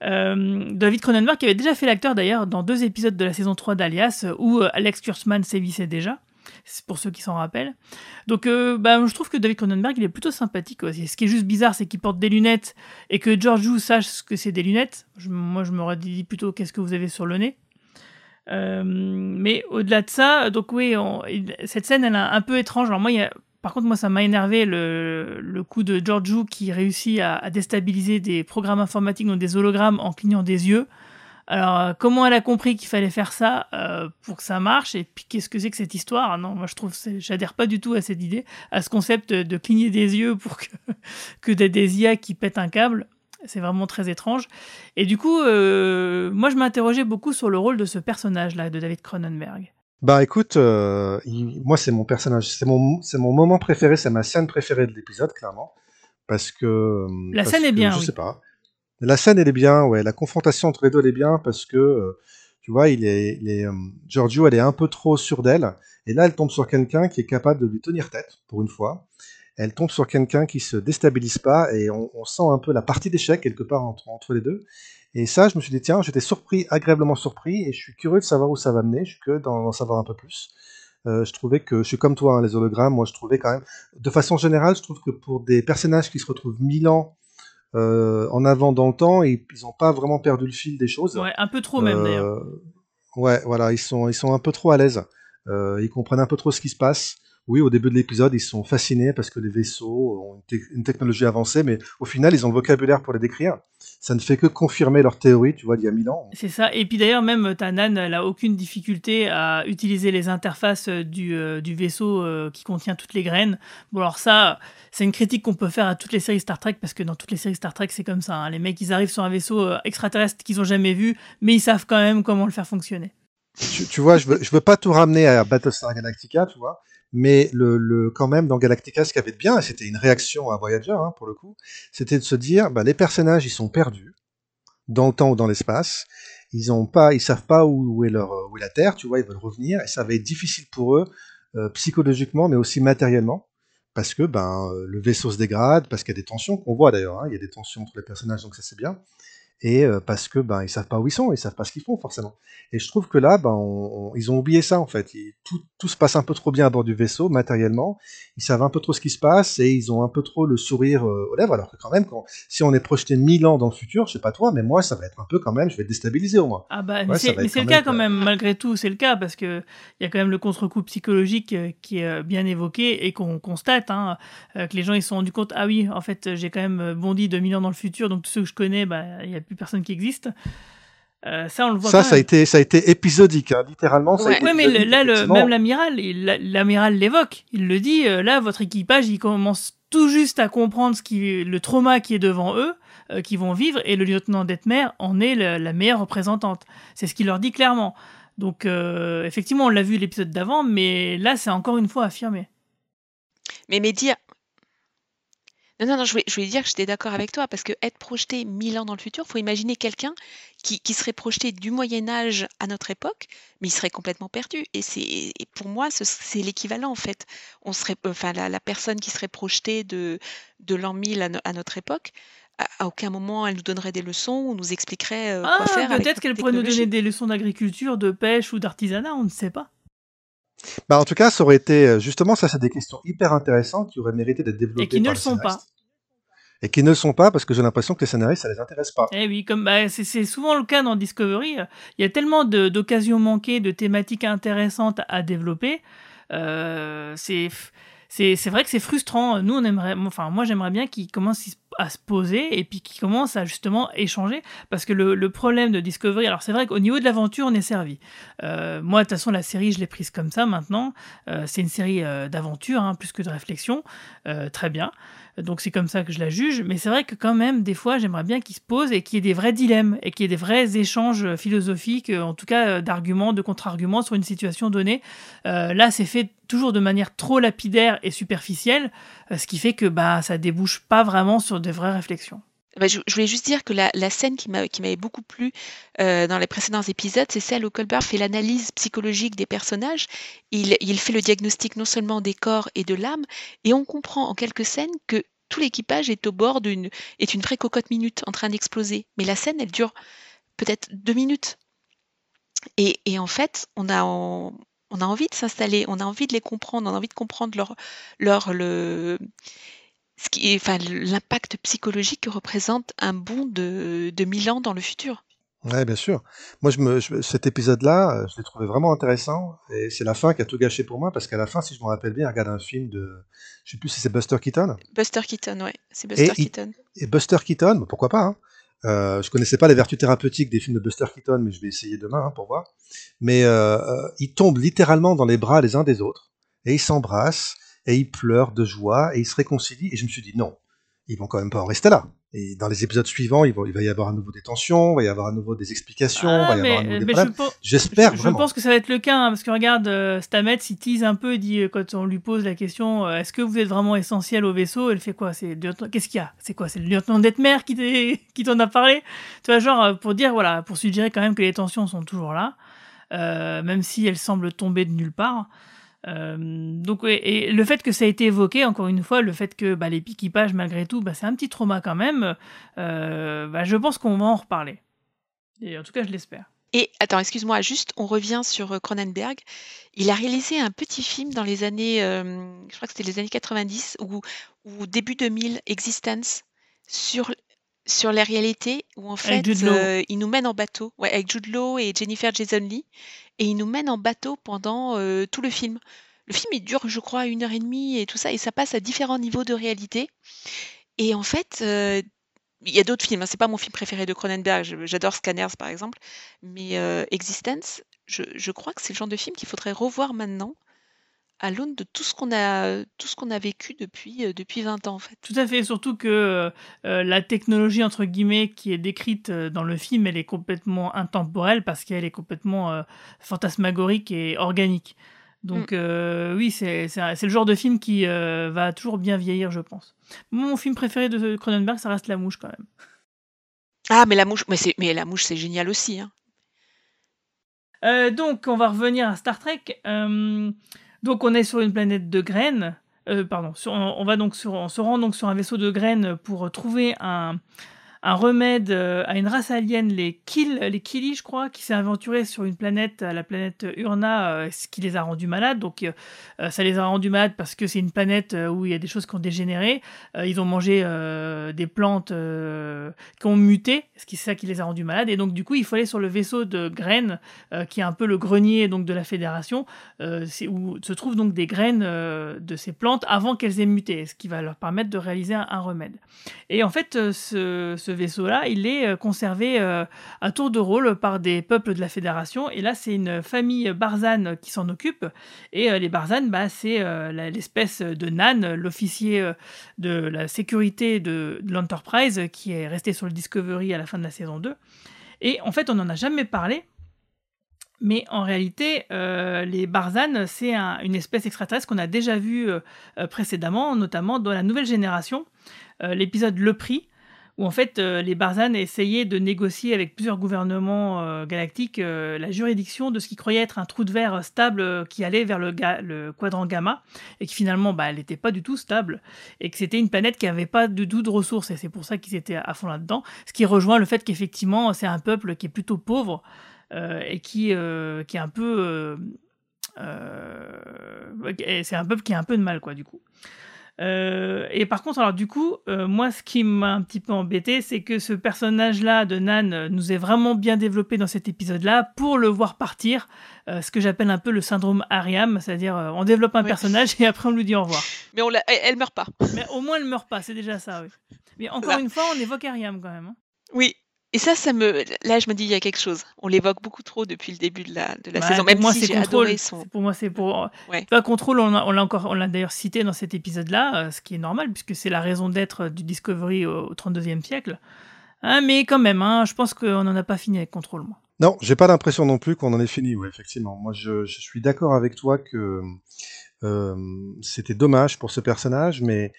[SPEAKER 3] David Cronenberg qui avait déjà fait l'acteur d'ailleurs dans deux épisodes de la saison 3 d'Alias où Alex Kurtzman sévissait déjà. Pour ceux qui s'en rappellent. Donc, euh, bah, je trouve que David Cronenberg, il est plutôt sympathique aussi. Ce qui est juste bizarre, c'est qu'il porte des lunettes et que George Wu sache ce que c'est des lunettes. Moi, je m'aurais dit plutôt qu'est-ce que vous avez sur le nez? Euh, mais au-delà de ça, donc oui, on- cette scène, elle est un peu étrange. Alors moi, il y a- par contre, moi, ça m'a énervé le, le coup de George Wu qui réussit à, à déstabiliser des programmes informatiques, donc des hologrammes, en clignant des yeux. Alors, euh, comment elle a compris qu'il fallait faire ça euh, pour que ça marche Et puis, qu'est-ce que c'est que cette histoire? Non, moi, je trouve, j'adhère pas du tout à cette idée, à ce concept de, cligner des yeux pour que, que des, des IA qui pètent un câble. C'est vraiment très étrange. Et du coup, euh, moi, je m'interrogeais beaucoup sur le rôle de ce personnage-là, de David Cronenberg.
[SPEAKER 11] Bah écoute, euh, il- moi c'est mon personnage, c'est mon, c'est mon moment préféré, c'est ma scène préférée de l'épisode, clairement. Parce que.
[SPEAKER 3] La
[SPEAKER 11] parce
[SPEAKER 3] scène est bien,
[SPEAKER 11] Je
[SPEAKER 3] oui.
[SPEAKER 11] sais pas. La scène elle est bien, ouais. La confrontation entre les deux elle est bien parce que, euh, tu vois, il est, euh, Giorgio elle est un peu trop sûre d'elle. Et là elle tombe sur quelqu'un qui est capable de lui tenir tête, pour une fois. Elle tombe sur quelqu'un qui se déstabilise pas et on, sent un peu la partie d'échec quelque part entre, les deux. Et ça, je me suis dit, tiens, j'étais surpris, agréablement surpris, et je suis curieux de savoir où ça va mener, je suis curieux d'en d'en savoir un peu plus. Euh, je trouvais que, je suis comme toi, hein, les hologrammes, moi je trouvais quand même, de façon générale, je trouve que pour des personnages qui se retrouvent mille ans euh, en avant dans le temps, ils n'ont pas vraiment perdu le fil des choses.
[SPEAKER 3] Ouais, un peu trop même,
[SPEAKER 11] Euh,
[SPEAKER 3] d'ailleurs.
[SPEAKER 11] Ouais, voilà, ils sont, ils sont un peu trop à l'aise. Euh, ils comprennent un peu trop ce qui se passe. Oui, au début de l'épisode, ils sont fascinés parce que les vaisseaux ont une, te- une technologie avancée, mais au final, ils ont le vocabulaire pour les décrire. Ça ne fait que confirmer leur théorie, tu vois, d'il y a mille ans.
[SPEAKER 3] C'est ça. Et puis d'ailleurs, même Tanan, elle a aucune difficulté à utiliser les interfaces euh, du, euh, du vaisseau euh, qui contient toutes les graines. Bon, alors ça, c'est une critique qu'on peut faire à toutes les séries Star Trek, parce que dans toutes les séries Star Trek, c'est comme ça. hein. Les mecs, ils arrivent sur un vaisseau euh, extraterrestre qu'ils ont jamais vu, mais ils savent quand même comment le faire fonctionner.
[SPEAKER 11] tu, tu vois, je veux, je veux pas tout ramener à Battlestar Galactica, tu vois, mais le, le, quand même, dans Galactica, ce qu'il avait de bien, et c'était une réaction à Voyager, hein, pour le coup, c'était de se dire, bah, les personnages, ils sont perdus, dans le temps ou dans l'espace, ils ont pas, ils savent pas où, est leur, où est la Terre, tu vois, ils veulent revenir, et ça va être difficile pour eux, euh, psychologiquement, mais aussi matériellement, parce que, ben, le vaisseau se dégrade, parce qu'il y a des tensions, qu'on voit d'ailleurs, hein, il y a des tensions entre les personnages, donc ça c'est bien, et euh, parce que ben ils savent pas où ils sont, ils savent pas ce qu'ils font forcément. Et je trouve que là, ben on- on- ils ont oublié ça en fait. Ils- tout, tout se passe un peu trop bien à bord du vaisseau matériellement. Ils savent un peu trop ce qui se passe et ils ont un peu trop le sourire euh, aux lèvres. Alors que quand même, quand, si on est projeté mille ans dans le futur, je sais pas toi, mais moi ça va être un peu quand même, je vais être déstabilisé au moins.
[SPEAKER 3] Ah bah,
[SPEAKER 11] Ouais,
[SPEAKER 3] mais c'est le cas quand même, malgré tout, c'est le cas, parce que il y a quand même le contre-coup psychologique euh, qui est bien évoqué et qu'on constate, hein, que les gens ils se sont rendus compte, ah oui, en fait, j'ai quand même bondi de 1000 ans dans le futur, donc tous ceux que je connais, bah, il n'y a plus personne qui existe. Euh, ça, on le voit
[SPEAKER 11] Ça, ça a été, ça a été épisodique, hein, littéralement.
[SPEAKER 3] Ouais, ouais, mais le- là, le, même l'amiral, l'amiral l'évoque. Il le dit. euh, là, votre équipage, il commence tout juste à comprendre ce qui, le trauma qui est devant eux, euh, qu'ils vont vivre, et le lieutenant Detmer en est la, la meilleure représentante. C'est ce qu'il leur dit clairement. Donc, euh, effectivement, on l'a vu l'épisode d'avant, mais là, c'est encore une fois affirmé.
[SPEAKER 10] Mais Mehdi, non, non, non, je voulais, je voulais dire que j'étais d'accord avec toi, parce que être projeté mille ans dans le futur, faut imaginer quelqu'un qui, qui serait projeté du Moyen Âge à notre époque, mais il serait complètement perdu. Et c'est, et pour moi, ce- c'est l'équivalent en fait. On serait, enfin, la, la personne qui serait projetée de, de l'an 1000 à, no- à notre époque, à, à aucun moment elle nous donnerait des leçons ou nous expliquerait euh, quoi
[SPEAKER 3] Ah,
[SPEAKER 10] faire. avec
[SPEAKER 3] peut-être
[SPEAKER 10] notre
[SPEAKER 3] qu'elle pourrait nous
[SPEAKER 10] technologie.
[SPEAKER 3] donner des leçons d'agriculture, de pêche ou d'artisanat, on ne sait pas.
[SPEAKER 11] Bah, en tout cas, ça aurait été, euh, justement, ça, c'est des questions hyper intéressantes qui auraient mérité d'être développées
[SPEAKER 3] Et qui ne
[SPEAKER 11] par
[SPEAKER 3] le sont pas.
[SPEAKER 11] Et qui ne le sont pas parce que j'ai l'impression que les scénaristes, ça les intéresse pas.
[SPEAKER 3] Eh oui, comme bah, c'est souvent le cas dans Discovery. euh, Il y a tellement d'occasions manquées, de thématiques intéressantes à développer. Euh, c'est c'est vrai que c'est frustrant. Nous, on aimerait, enfin moi, j'aimerais bien qu'ils commencent à se poser et puis qu'ils commencent à justement échanger parce que le, problème de Discovery, alors c'est vrai qu'au niveau de l'aventure, on est servi. Euh, moi, de toute façon, la série, je l'ai prise comme ça maintenant. Euh, c'est une série euh, d'aventure hein, plus que de réflexion, très bien. Donc c'est comme ça que je la juge, mais c'est vrai que quand même, des fois, j'aimerais bien qu'il se pose et qu'il y ait des vrais dilemmes et qu'il y ait des vrais échanges philosophiques, en tout cas d'arguments, de contre-arguments sur une situation donnée. là, c'est fait toujours de manière trop lapidaire et superficielle, ce qui fait que bah, ça débouche pas vraiment sur de vraies réflexions.
[SPEAKER 10] Bah, je, voulais juste dire que la, scène qui m'avait beaucoup plu euh, dans les précédents épisodes, c'est celle où Colbert fait l'analyse psychologique des personnages. Il, fait le diagnostic non seulement des corps et de l'âme, et on comprend en quelques scènes que tout l'équipage est au bord d'une est une vraie cocotte minute en train d'exploser. Mais la scène, elle dure peut-être deux minutes. Et, en fait, on a, envie de s'installer, on a envie de les comprendre, on a envie de comprendre leur, leur le, ce qui enfin, l'impact psychologique que représente un bond de, de 1000 ans dans le futur.
[SPEAKER 11] Ouais, bien sûr. Moi, je me, cet épisode-là, euh, je l'ai trouvé vraiment intéressant. Et c'est la fin qui a tout gâché pour moi, parce qu'à la fin, si je me rappelle bien, regarde un film de. Je sais plus si c'est Buster Keaton.
[SPEAKER 10] Buster Keaton, ouais. C'est Buster Keaton.
[SPEAKER 11] Et Buster Keaton, pourquoi pas hein. Euh, je connaissais pas les vertus thérapeutiques des films de Buster Keaton, mais je vais essayer demain hein, pour voir. Mais euh, euh, ils tombent littéralement dans les bras les uns des autres et ils s'embrassent et ils pleurent de joie et ils se réconcilient. Et je me suis dit non, ils vont quand même pas en rester là. Et dans les épisodes suivants, il va, il va y avoir à nouveau des tensions, il va y avoir à nouveau des explications, il va y avoir à nouveau des problèmes. J'espère
[SPEAKER 3] je, pense que ça va être le cas, hein, parce que regarde, euh, Stamets, il tease un peu, il dit, euh, quand on lui pose la question, euh, est-ce que vous êtes vraiment essentiel au vaisseau? Elle fait quoi? C'est Qu'est-ce qu'il y a? C'est quoi? C'est le lieutenant d'Etmer qui t'en a parlé? Tu vois, genre, pour dire, voilà, pour suggérer quand même que les tensions sont toujours là, même si elles semblent tomber de nulle part. Euh, donc, et le fait que ça a été évoqué, encore une fois, le fait que bah, l'équipage, malgré tout, bah, c'est un petit trauma quand même, euh, bah, je pense qu'on va en reparler. Et en tout cas, je l'espère.
[SPEAKER 10] Et attends, excuse-moi, juste, on revient sur euh, Cronenberg. Il a réalisé un petit film dans les années, je crois que c'était les années 90 ou, ou début 2000, Existence, sur sur la réalité où en fait il nous mène en bateau. Ouais, avec Jude Law et Jennifer Jason Lee et il nous mène en bateau pendant euh, tout le film. Le film, il dure, je crois, une heure et demie et tout ça, et ça passe à différents niveaux de réalité. Et en fait, euh, il y a d'autres films, hein, c'est pas mon film préféré de Cronenberg, j'adore Scanners par exemple, mais euh, Existence, je, je crois que c'est le genre de film qu'il faudrait revoir maintenant à l'aune de tout ce qu'on a, tout ce qu'on a vécu depuis, euh, depuis 20 ans en fait.
[SPEAKER 3] Tout à fait, surtout que euh, la technologie entre guillemets qui est décrite euh, dans le film, elle est complètement intemporelle parce qu'elle est complètement fantasmagorique et organique. Donc mm. oui, c'est, le genre de film qui va toujours bien vieillir, je pense. Mon film préféré de Cronenberg, ça reste La Mouche quand même.
[SPEAKER 10] Ah, mais La Mouche, mais, c'est, mais La Mouche, c'est génial aussi. Hein.
[SPEAKER 3] donc, on va revenir à Star Trek. Donc on est sur une planète de graines. Euh, pardon, on, va donc se rend donc sur un vaisseau de graines pour trouver un, un remède euh, à une race alien, les Kill, les je crois, qui s'est aventuré sur une planète, la planète Urna, euh, ce qui les a rendus malades. Donc, euh, ça les a rendus malades parce que c'est une planète où il y a des choses qui ont dégénéré. ils ont mangé des plantes qui ont muté, ce qui c'est ça qui les a rendus malades. Et donc, du coup, il faut aller sur le vaisseau de graines, qui est un peu le grenier donc de la Fédération, où se trouvent donc des graines de ces plantes avant qu'elles aient muté, ce qui va leur permettre de réaliser un, remède. Et en fait, ce, ce vaisseau-là, il est euh, conservé euh, à tour de rôle par des peuples de la Fédération. Et là, c'est une famille Barzane qui s'en occupe. Et euh, les Barzanes, bah, c'est l'espèce de Nan, l'officier de la sécurité de, l'Enterprise, qui est resté sur le Discovery à la fin de la saison 2. Et en fait, on n'en a jamais parlé. Mais en réalité, les Barzanes, c'est une espèce extraterrestre qu'on a déjà vue précédemment, notamment dans la nouvelle génération, l'épisode Le Prix, où en fait euh, les Barzanes essayaient de négocier avec plusieurs gouvernements euh, galactiques euh, la juridiction de ce qu'ils croyaient être un trou de verre stable qui allait vers le, le, quadrant gamma et qui finalement bah, elle n'était pas du tout stable et que c'était une planète qui n'avait pas du tout de ressources et c'est pour ça qu'ils étaient à fond là-dedans. Ce qui rejoint le fait qu'effectivement c'est un peuple qui est plutôt pauvre et qui, qui est un peu... c'est un peuple qui a un peu de mal quoi du coup. Euh, et par contre, alors du coup, euh, moi, ce qui m'a un petit peu embêté, c'est que ce personnage-là de Nan nous est vraiment bien développé dans cet épisode-là pour le voir partir, euh, ce que j'appelle un peu le syndrome Ariam, c'est-à-dire on développe un personnage et après on lui dit au revoir.
[SPEAKER 10] Mais on elle, meurt pas.
[SPEAKER 3] Mais au moins elle meurt pas, c'est déjà ça, oui. Mais encore une fois, on évoque Ariam quand même. Hein.
[SPEAKER 10] Oui, Et ça, ça me. Là, je me dis, il y a quelque chose. On l'évoque beaucoup trop depuis le début de la, de la
[SPEAKER 3] Bah,
[SPEAKER 10] saison.
[SPEAKER 3] pour
[SPEAKER 10] Même
[SPEAKER 3] moi,
[SPEAKER 10] si
[SPEAKER 3] c'est contrôle.
[SPEAKER 10] son.
[SPEAKER 3] Pour moi, c'est pour.
[SPEAKER 10] Ouais.
[SPEAKER 3] Tu vois, contrôle, on l'a encore, on l'a d'ailleurs cité dans cet épisode-là, euh, ce qui est normal puisque c'est la raison d'être du Discovery au, au 32e siècle. Hein, mais quand même, hein, je pense qu'on n'en a pas fini avec contrôle, moi.
[SPEAKER 11] Non, j'ai pas l'impression non plus qu'on en ait fini, ouais, effectivement. Moi, je, je suis d'accord avec toi que euh, c'était dommage pour ce personnage, mais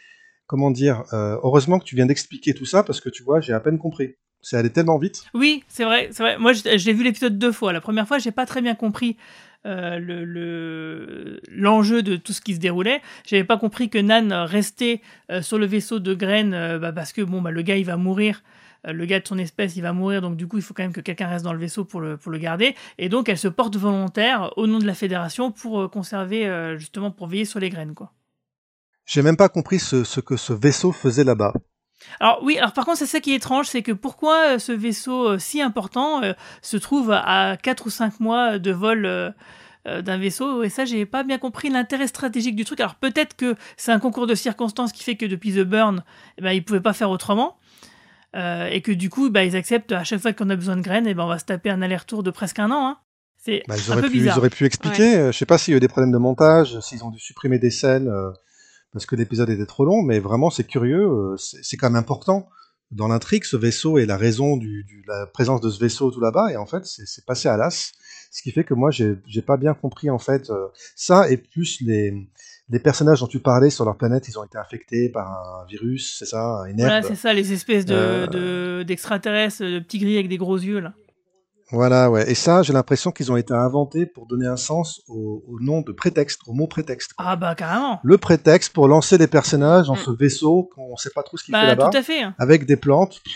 [SPEAKER 11] comment dire, euh, heureusement que tu viens d'expliquer tout ça parce que tu vois, j'ai à peine compris. C'est allé tellement vite.
[SPEAKER 3] Oui, c'est vrai, c'est vrai. Moi, l'ai vu l'épisode deux fois. La première fois, j'ai pas très bien compris euh, le- le- l'enjeu de tout ce qui se déroulait. J'avais pas compris que Nan restait euh, sur le vaisseau de graines euh, bah, parce que bon, bah, le gars il va mourir. Euh, Le gars de son espèce, il va mourir, donc du coup, il faut quand même que quelqu'un reste dans le vaisseau pour le, pour le garder. Et donc, elle se porte volontaire au nom de la fédération pour conserver, justement, pour veiller sur les graines, quoi.
[SPEAKER 11] J'ai même pas compris ce, ce que ce vaisseau faisait là-bas.
[SPEAKER 3] Alors oui, alors par contre, c'est ça qui est étrange, c'est que pourquoi euh, ce vaisseau euh, si important euh, se trouve à 4 ou 5 mois de vol euh, euh, d'un vaisseau? Et ça, j'ai pas bien compris l'intérêt stratégique du truc. Alors peut-être que c'est un concours de circonstances qui fait que depuis The Burn, eh ben, ils pouvaient pas faire autrement. Euh, et que du coup, bah, ils acceptent à chaque fois qu'on a besoin de graines, et ben, on va se taper un aller-retour de presque un an. Hein. C'est
[SPEAKER 11] Bah, ils,
[SPEAKER 3] un
[SPEAKER 11] auraient
[SPEAKER 3] peu
[SPEAKER 11] pu,
[SPEAKER 3] bizarre.
[SPEAKER 11] ils auraient pu expliquer. euh, Je sais pas s'il y a eu des problèmes de montage, s'ils ont dû supprimer des scènes euh, parce que l'épisode était trop long, mais vraiment c'est curieux. euh, c'est quand même important dans l'intrigue ce vaisseau et la raison du, du- la présence de ce vaisseau tout là-bas. Et en fait, c'est passé à l'as, ce qui fait que moi j'ai pas bien compris en fait euh, ça et plus les les personnages dont tu parlais sur leur planète, ils ont été infectés par un virus, c'est ça, une
[SPEAKER 3] Voilà,
[SPEAKER 11] herbe.
[SPEAKER 3] c'est ça, les espèces de,
[SPEAKER 11] Euh,
[SPEAKER 3] de- d'extraterrestres, de petits gris avec des gros yeux, là.
[SPEAKER 11] Voilà, ouais. Et ça, j'ai l'impression qu'ils ont été inventés pour donner un sens au, au nom de prétexte, au mot prétexte. quoi.
[SPEAKER 3] Ah bah carrément.
[SPEAKER 11] Le prétexte pour lancer les personnages dans ce vaisseau qu'on ne sait pas trop ce qu'il
[SPEAKER 3] Bah,
[SPEAKER 11] fait là-bas.
[SPEAKER 3] tout à fait, hein.
[SPEAKER 11] Avec des plantes. Pff,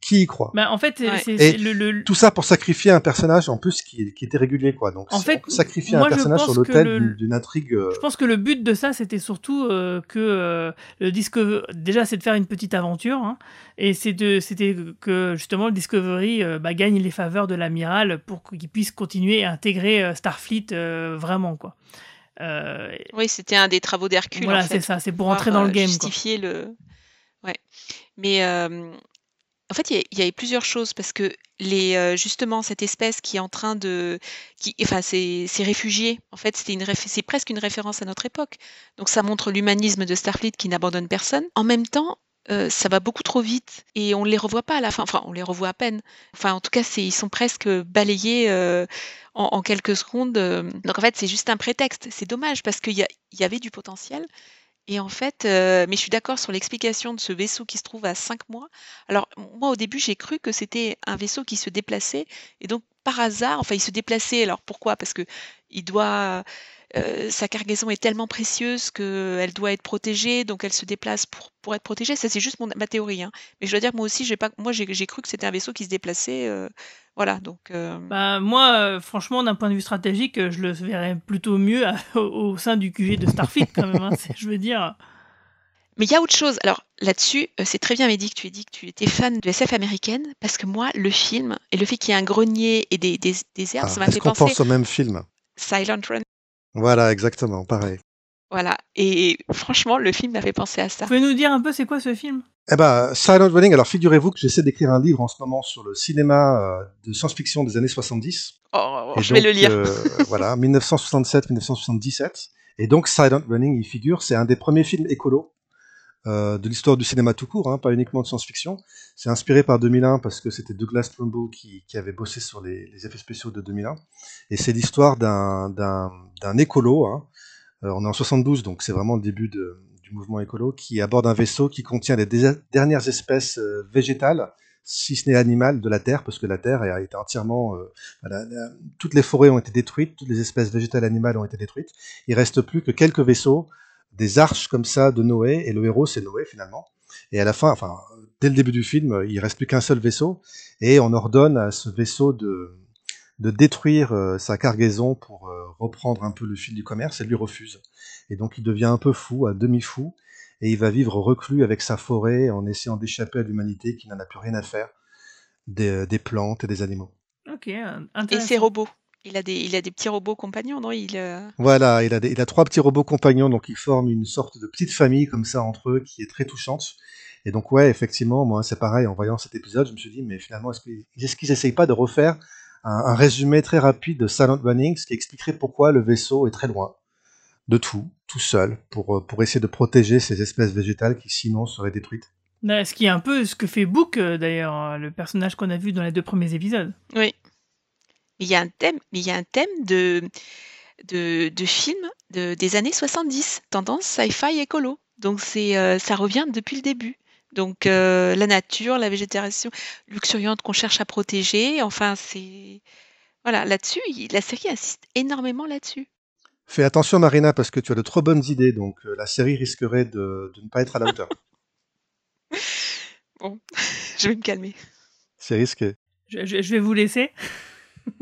[SPEAKER 11] Qui y croit
[SPEAKER 3] Bah, en fait, c'est- c'est
[SPEAKER 11] Et
[SPEAKER 3] c'est le, le-
[SPEAKER 11] tout ça pour sacrifier un personnage en plus qui, qui était régulier, quoi. Donc,
[SPEAKER 3] En fait,
[SPEAKER 11] sacrifier
[SPEAKER 3] moi,
[SPEAKER 11] un personnage sur l'autel
[SPEAKER 3] le-
[SPEAKER 11] d'une- intrigue. euh,
[SPEAKER 3] Je pense que le but de ça, c'était surtout euh, que euh, le Discovery. Déjà, c'est de faire une petite aventure. hein, et c'est de- c'était que justement le Discovery euh, bah, gagne les faveurs de l'amiral pour qu'il puisse continuer à intégrer euh, Starfleet euh, vraiment. quoi. Euh,
[SPEAKER 10] Oui, c'était un des travaux d'Hercule.
[SPEAKER 3] Voilà,
[SPEAKER 10] en fait,
[SPEAKER 3] c'est ça, c'est pour entrer dans le game, quoi.
[SPEAKER 10] Justifier le. Ouais. Mais euh, en fait, il y a- plusieurs choses parce que euh, justement cette espèce qui est en train de, enfin, ces, ces réfugiés, en fait, c'est presque une référence à notre époque. Donc ça montre l'humanisme de Starfleet qui n'abandonne personne. En même temps. euh, ça va beaucoup trop vite et on ne les revoit pas à la fin. Enfin, on les revoit à peine. Enfin, en tout cas, ils sont presque balayés euh, en, quelques secondes. Donc, en fait, c'est juste un prétexte. C'est dommage parce qu'il y avait du potentiel. Et en fait, euh, mais je suis d'accord sur l'explication de ce vaisseau qui se trouve à 5 mois. Alors, moi, au début, j'ai cru que c'était un vaisseau qui se déplaçait. Et donc, par hasard, enfin, il se déplaçait. Alors, pourquoi? Parce que il doit. Euh, sa cargaison est tellement précieuse qu'elle doit être protégée, donc elle se déplace pour, pour être protégée. Ça, c'est juste mon- ma théorie. hein. Mais je dois dire, moi aussi, j'ai pas, moi, j'ai j'ai cru que c'était un vaisseau qui se déplaçait. euh, voilà, donc. euh,
[SPEAKER 3] bah, moi, franchement, d'un point de vue stratégique, je le verrais plutôt mieux à- au, au sein du QG de Starfleet, quand même. hein, c'est- je veux dire.
[SPEAKER 10] Mais il y a autre chose. Alors là-dessus, c'est très bien, Mehdi, que tu aies dit que tu étais fan de SF américaine, parce que moi, le film et le fait qu'il y ait un grenier et des, des, des herbes,
[SPEAKER 11] ah,
[SPEAKER 10] ça m'a
[SPEAKER 11] Est-ce
[SPEAKER 10] fait
[SPEAKER 11] qu'on
[SPEAKER 10] penser
[SPEAKER 11] pense au même film?
[SPEAKER 10] Silent Run.
[SPEAKER 11] Voilà, exactement, pareil.
[SPEAKER 10] Voilà. Et franchement, le film m'a fait penser à ça.
[SPEAKER 3] Vous pouvez nous dire un peu c'est quoi ce film?
[SPEAKER 11] Eh ben, Silent Running, alors figurez-vous que j'essaie d'écrire un livre en ce moment sur le cinéma euh, de science-fiction des années 70.
[SPEAKER 10] Oh,
[SPEAKER 11] Et
[SPEAKER 10] je vais le lire.
[SPEAKER 11] euh, voilà, 1967-1977. Et donc, Silent Running, il figure, c'est un des premiers films écolos euh, de l'histoire du cinéma tout court, hein, pas uniquement de science-fiction. C'est inspiré par 2001 parce que c'était Douglas Trumbo qui, qui avait bossé sur les, effets spéciaux de 2001. Et c'est l'histoire d'un, écolo. Hein. Euh, on est en 72, donc c'est vraiment le début du mouvement écolo, qui aborde un vaisseau qui contient les dernières espèces euh, végétales, si ce n'est animales, de la Terre, parce que la Terre a été entièrement... toutes les forêts ont été détruites, toutes les espèces végétales et animales ont été détruites. Il reste plus que quelques vaisseaux, des arches comme ça de Noé, et le héros c'est Noé finalement. Et à la fin, enfin, dès le début du film, il reste plus qu'un seul vaisseau, et on ordonne à ce vaisseau de, de détruire euh, sa cargaison pour euh, reprendre un peu le fil du commerce, et lui refuse. Et donc il devient un peu fou, à demi fou, et il va vivre reclus avec sa forêt en essayant d'échapper à l'humanité qui n'en a plus rien à faire des, des plantes et des animaux.
[SPEAKER 3] Ok, euh,
[SPEAKER 10] Et ses robots. Il a des, il a des petits robots compagnons, non? Il, euh,
[SPEAKER 11] Voilà, il a, des- il a trois petits robots compagnons, donc ils forment une sorte de petite famille comme ça entre eux qui est très touchante. Et donc ouais, effectivement, moi c'est pareil, en voyant cet épisode, je me suis dit, mais finalement, est-ce qu'ils est n'essayent pas de refaire un, un, résumé très rapide de Silent Running, ce qui expliquerait pourquoi le vaisseau est très loin de tout, tout seul, pour, pour essayer de protéger ces espèces végétales qui sinon seraient détruites
[SPEAKER 3] ce qui est un peu ce que fait Book, euh, d'ailleurs, le personnage qu'on a vu dans les deux premiers épisodes.
[SPEAKER 10] Oui. Il y a un thème, il y a un thème de, de, de film de, des années 70, tendance sci-fi écolo. Donc c'est, euh, ça revient depuis le début. Donc euh, la nature, la végétation luxuriante qu'on cherche à protéger, enfin c'est... Voilà, là-dessus, la série insiste énormément là-dessus.
[SPEAKER 11] Fais attention Marina parce que tu as de trop bonnes idées, donc la série risquerait de, de ne pas être à la hauteur.
[SPEAKER 10] Bon, je vais me calmer.
[SPEAKER 11] C'est risqué.
[SPEAKER 3] Je, vais vous laisser.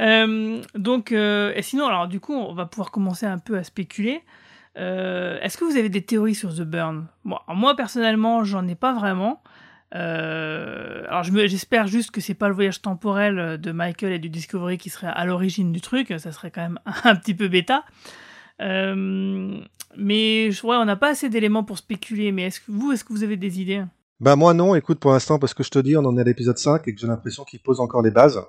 [SPEAKER 3] Euh, donc, euh, et sinon, alors du coup, on va pouvoir commencer un peu à spéculer. Euh, est-ce que vous avez des théories sur The Burn? Moi, personnellement, j'en ai pas vraiment. alors, j'espère juste que c'est pas le voyage temporel de Michael et du Discovery qui serait à l'origine du truc. Ça serait quand même un petit peu bêta. Mais ouais, on n'a pas assez d'éléments pour spéculer. Mais vous, est-ce que vous avez des idées?
[SPEAKER 11] Bah moi non. Écoute, pour l'instant, parce que je te dis, on en est à l'épisode 5 et que j'ai l'impression qu'il pose encore les bases.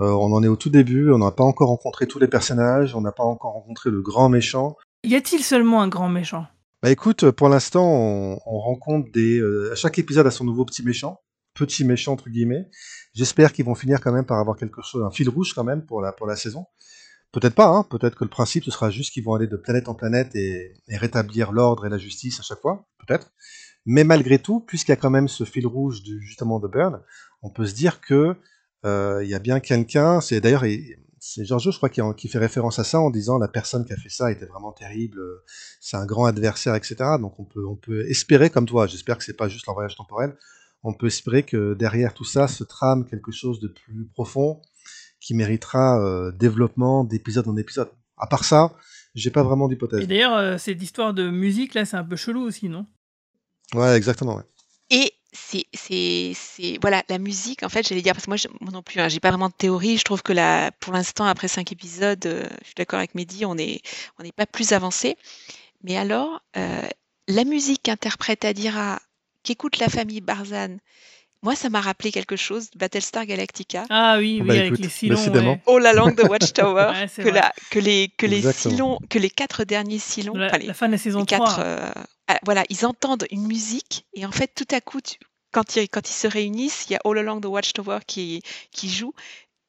[SPEAKER 11] Euh, on en est au tout début. On n'a pas encore rencontré tous les personnages. On n'a pas encore rencontré le grand méchant.
[SPEAKER 3] Y a-t-il seulement un grand méchant?
[SPEAKER 11] Bah écoute, pour l'instant, on, rencontre des. Euh, chaque épisode a son nouveau petit méchant, petit méchant entre guillemets. J'espère qu'ils vont finir quand même par avoir quelque chose, un fil rouge quand même pour la pour la saison. Peut-être pas, hein. peut-être que le principe ce sera juste qu'ils vont aller de planète en planète et, rétablir l'ordre et la justice à chaque fois, peut-être. Mais malgré tout, puisqu'il y a quand même ce fil rouge justement de Burn, on peut se dire que euh, il y a bien quelqu'un, c'est d'ailleurs c'est Giorgio, je crois, qui, fait référence à ça en disant la personne qui a fait ça était vraiment terrible, c'est un grand adversaire, etc. Donc on peut, on peut espérer, comme toi, j'espère que c'est pas juste leur voyage temporel, on peut espérer que derrière tout ça se trame quelque chose de plus profond, qui méritera euh, développement d'épisode en épisode. À part ça, j'ai pas vraiment d'hypothèse.
[SPEAKER 3] Et d'ailleurs, euh, cette histoire de musique là, c'est un peu chelou aussi, non?
[SPEAKER 11] Ouais, exactement.
[SPEAKER 10] Et c'est, voilà, la musique, en fait, j'allais dire, parce que moi, non plus, hein, j'ai pas vraiment de théorie. Je trouve que là, pour l'instant, après cinq épisodes, euh, je suis d'accord avec Mehdi, on n'est on n'est pas plus avancé. Mais alors, la musique qu'interprète Adira, qu'écoute la famille Barzan, moi, ça m'a rappelé quelque chose, Battlestar Galactica.
[SPEAKER 3] Ah oui, oui, bah, avec les silons. Ouais.
[SPEAKER 10] Oh la langue de Watchtower, que, la, que, les, que les silons, que les quatre derniers silons,
[SPEAKER 3] la,
[SPEAKER 10] les,
[SPEAKER 3] fin de la saison 3.
[SPEAKER 10] Euh, ah, voilà, ils entendent une musique et en fait, tout à coup, quand, ils, quand ils se réunissent, il y a All Along the Watchtower qui, qui joue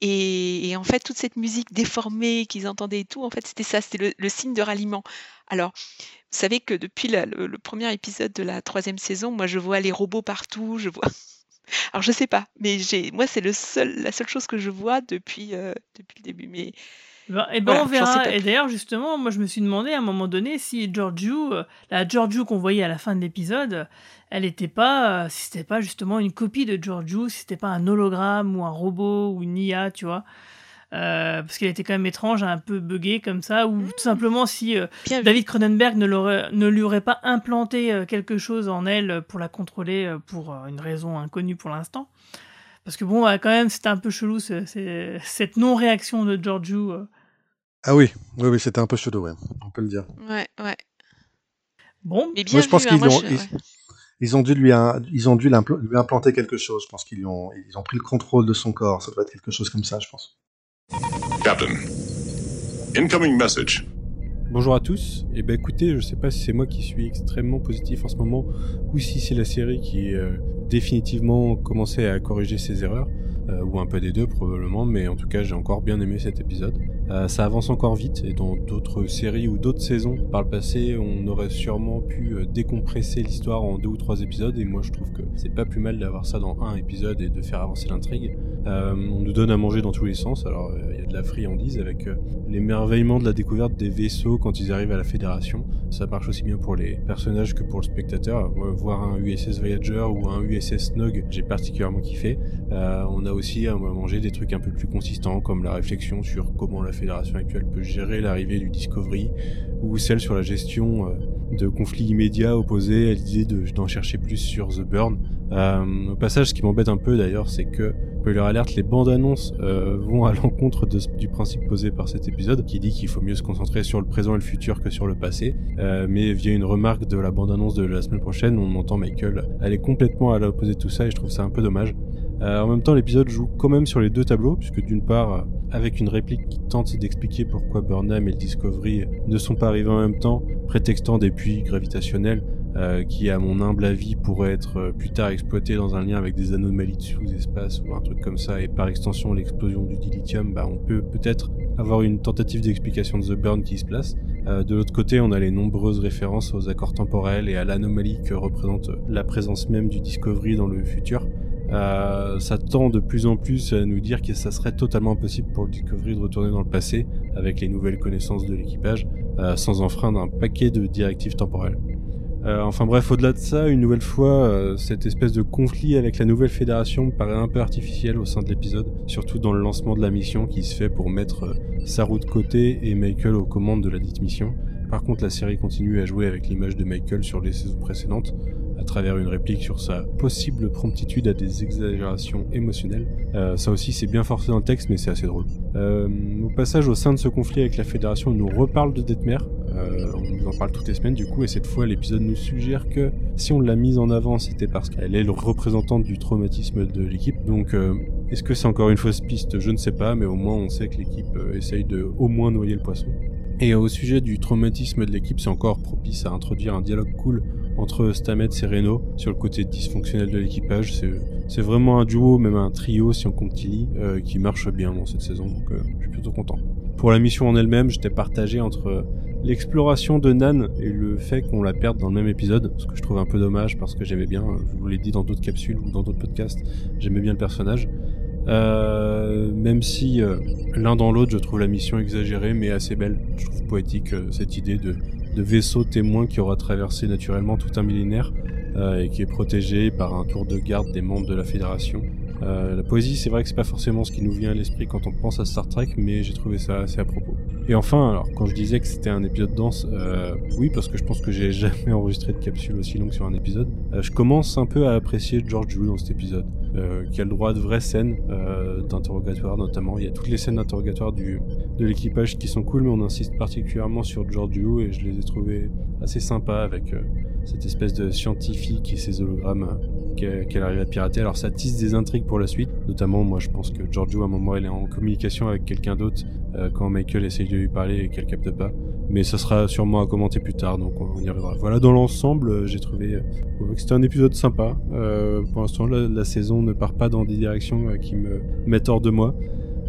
[SPEAKER 10] et, en fait, toute cette musique déformée qu'ils entendaient et tout, en fait, c'était ça, c'était le, signe de ralliement. Alors, vous savez que depuis le, le, premier épisode de la troisième saison, moi, je vois les robots partout, je vois alors je sais pas, mais j'ai moi c'est le seul la seule chose que je vois depuis euh, depuis le début. Mais
[SPEAKER 3] eh ben, et ben on verra. Et d'ailleurs justement, moi je me suis demandé à un moment donné si Giorgio, euh, la Giorgio qu'on voyait à la fin de l'épisode, elle était pas, euh, si c'était pas justement une copie de Giorgio, si c'était pas un hologramme ou un robot ou une IA, tu vois. Euh, parce qu'elle était quand même étrange, un peu buggée comme ça, ou tout simplement si euh, David Cronenberg ne, ne, lui aurait pas implanté euh, quelque chose en elle pour la contrôler pour une raison inconnue pour l'instant. Parce que bon, quand même, c'était un peu chelou cette non-réaction de Giorgio.
[SPEAKER 11] Ah oui, oui, oui c'était un peu chelou, ouais. on peut le dire.
[SPEAKER 10] Ouais, ouais.
[SPEAKER 3] Bon,
[SPEAKER 10] mais bien
[SPEAKER 11] je pense
[SPEAKER 10] hein,
[SPEAKER 11] qu'ils ont, ils, ont dû lui, ils ont dû lui implanter quelque chose. Je pense qu'ils ont, ils ont pris le contrôle de son corps. Ça doit être quelque chose comme ça, je pense.
[SPEAKER 1] Captain, incoming message.
[SPEAKER 12] Bonjour à tous. Et eh ben écoutez, je sais pas si c'est moi qui suis extrêmement positif en ce moment ou si c'est la série qui euh, définitivement commencé à corriger ses erreurs. Euh, ou un peu des deux probablement, mais en tout cas j'ai encore bien aimé cet épisode. Euh, ça avance encore vite et dans d'autres séries ou d'autres saisons par le passé, on aurait sûrement pu euh, décompresser l'histoire en deux ou trois épisodes et moi je trouve que c'est pas plus mal d'avoir ça dans un épisode et de faire avancer l'intrigue. on nous donne à manger dans tous les sens, alors il y a de la friandise avec l'émerveillement de la découverte des vaisseaux quand ils arrivent à la Fédération. Ça marche aussi bien pour les personnages que pour le spectateur. voir un USS Voyager ou un USS Nog, j'ai particulièrement kiffé. on a aussi à manger des trucs un peu plus consistants, comme la réflexion sur comment la fédération actuelle peut gérer l'arrivée du Discovery, ou celle sur la gestion euh, de conflits immédiats opposés à l'idée d'en chercher plus sur The Burn. Euh, au passage, ce qui m'embête un peu d'ailleurs, c'est que spoiler alerte, les bandes annonces euh, vont à l'encontre du principe posé par cet épisode, qui dit qu'il faut mieux se concentrer sur le présent et le futur que sur le passé. Euh, mais via une remarque de la bande annonce de la semaine prochaine, on entend Michael aller complètement à l'opposé de tout ça, et je trouve ça un peu dommage. En même temps, l'épisode joue quand même sur les deux tableaux, puisque d'une part, avec une réplique qui tente d'expliquer pourquoi Burnham et le Discovery ne sont pas arrivés en même temps, prétextant des puits gravitationnels, euh, qui, à mon humble avis, pourraient être euh, plus tard exploités dans un lien avec des anomalies de sous-espace ou un truc comme ça, et par extension l'explosion du dilithium, bah, on peut peut-être avoir une tentative d'explication de The Burn qui se place. Euh, de l'autre côté, on a les nombreuses références aux accords temporels et à l'anomalie que représente la présence même du Discovery dans le futur. Euh, ça tend de plus en plus à nous dire que ça serait totalement impossible pour le Discovery de retourner dans le passé avec les nouvelles connaissances de l'équipage, euh, sans enfreindre un paquet de directives temporelles. Euh, enfin bref, au-delà de ça, une nouvelle fois, cette espèce de conflit avec la nouvelle fédération me paraît un peu artificiel au sein de l'épisode, surtout dans le lancement de la mission qui se fait pour mettre Saru de côté et Michael aux commandes de la dite mission. Par contre, la série continue à jouer avec l'image de Michael sur les saisons précédentes, travers une réplique sur sa possible promptitude à des exagérations émotionnelles. Euh, ça aussi, c'est bien forcé dans le texte, mais c'est assez drôle. Euh, au passage, au sein de ce conflit avec la Fédération, on nous reparle de Detmer. Euh, on nous en parle toutes les semaines, du coup, et cette fois, l'épisode nous suggère que si on l'a mise en avant, c'était parce qu'elle est le représentante du traumatisme de l'équipe. Donc, est-ce que c'est encore une fausse piste? Je ne sais pas, mais au moins, on sait que l'équipe essaye de au moins noyer le poisson. Et au sujet du traumatisme de l'équipe, c'est encore propice à introduire un dialogue cool entre Stamets et Reno sur le côté dysfonctionnel de l'équipage. C'est, vraiment un duo, même un trio si on compte Tilly, euh, qui marche bien dans cette saison, donc euh, je suis plutôt content. Pour la mission en elle-même, j'étais partagé entre l'exploration de Nan et le fait qu'on la perde dans le même épisode, ce que je trouve un peu dommage parce que j'aimais bien, je vous l'ai dit dans d'autres capsules ou dans d'autres podcasts, j'aimais bien le personnage. Euh, même si euh, l'un dans l'autre, je trouve la mission exagérée mais assez belle. Je trouve poétique euh, cette idée de, de, vaisseau témoin qui aura traversé naturellement tout un millénaire euh, et qui est protégé par un tour de garde des membres de la Fédération. Euh, la poésie, c'est vrai que c'est pas forcément ce qui nous vient à l'esprit quand on pense à Star Trek, mais j'ai trouvé ça assez à propos. Et enfin, alors quand je disais que c'était un épisode dense, euh, oui, parce que je pense que j'ai jamais enregistré de capsule aussi longue sur un épisode. Euh, je commence un peu à apprécier George Wu dans cet épisode, qui a le droit de vraies scènes d'interrogatoire notamment. Il y a toutes les scènes d'interrogatoire de l'équipage qui sont cool, mais on insiste particulièrement sur George Wu et je les ai trouvées assez sympas avec cette espèce de scientifique et ses hologrammes qu'elle arrive à pirater. Alors ça tisse des intrigues pour la suite, notamment moi je pense que Giorgio à un moment elle est en communication avec quelqu'un d'autre euh, quand Michael essaye de lui parler et qu'elle capte pas. Mais ça sera sûrement à commenter plus tard, donc on y reviendra. Voilà, dans l'ensemble, euh, j'ai trouvé euh, que c'était un épisode sympa. Pour l'instant, la, saison ne part pas dans des directions qui me mettent hors de moi.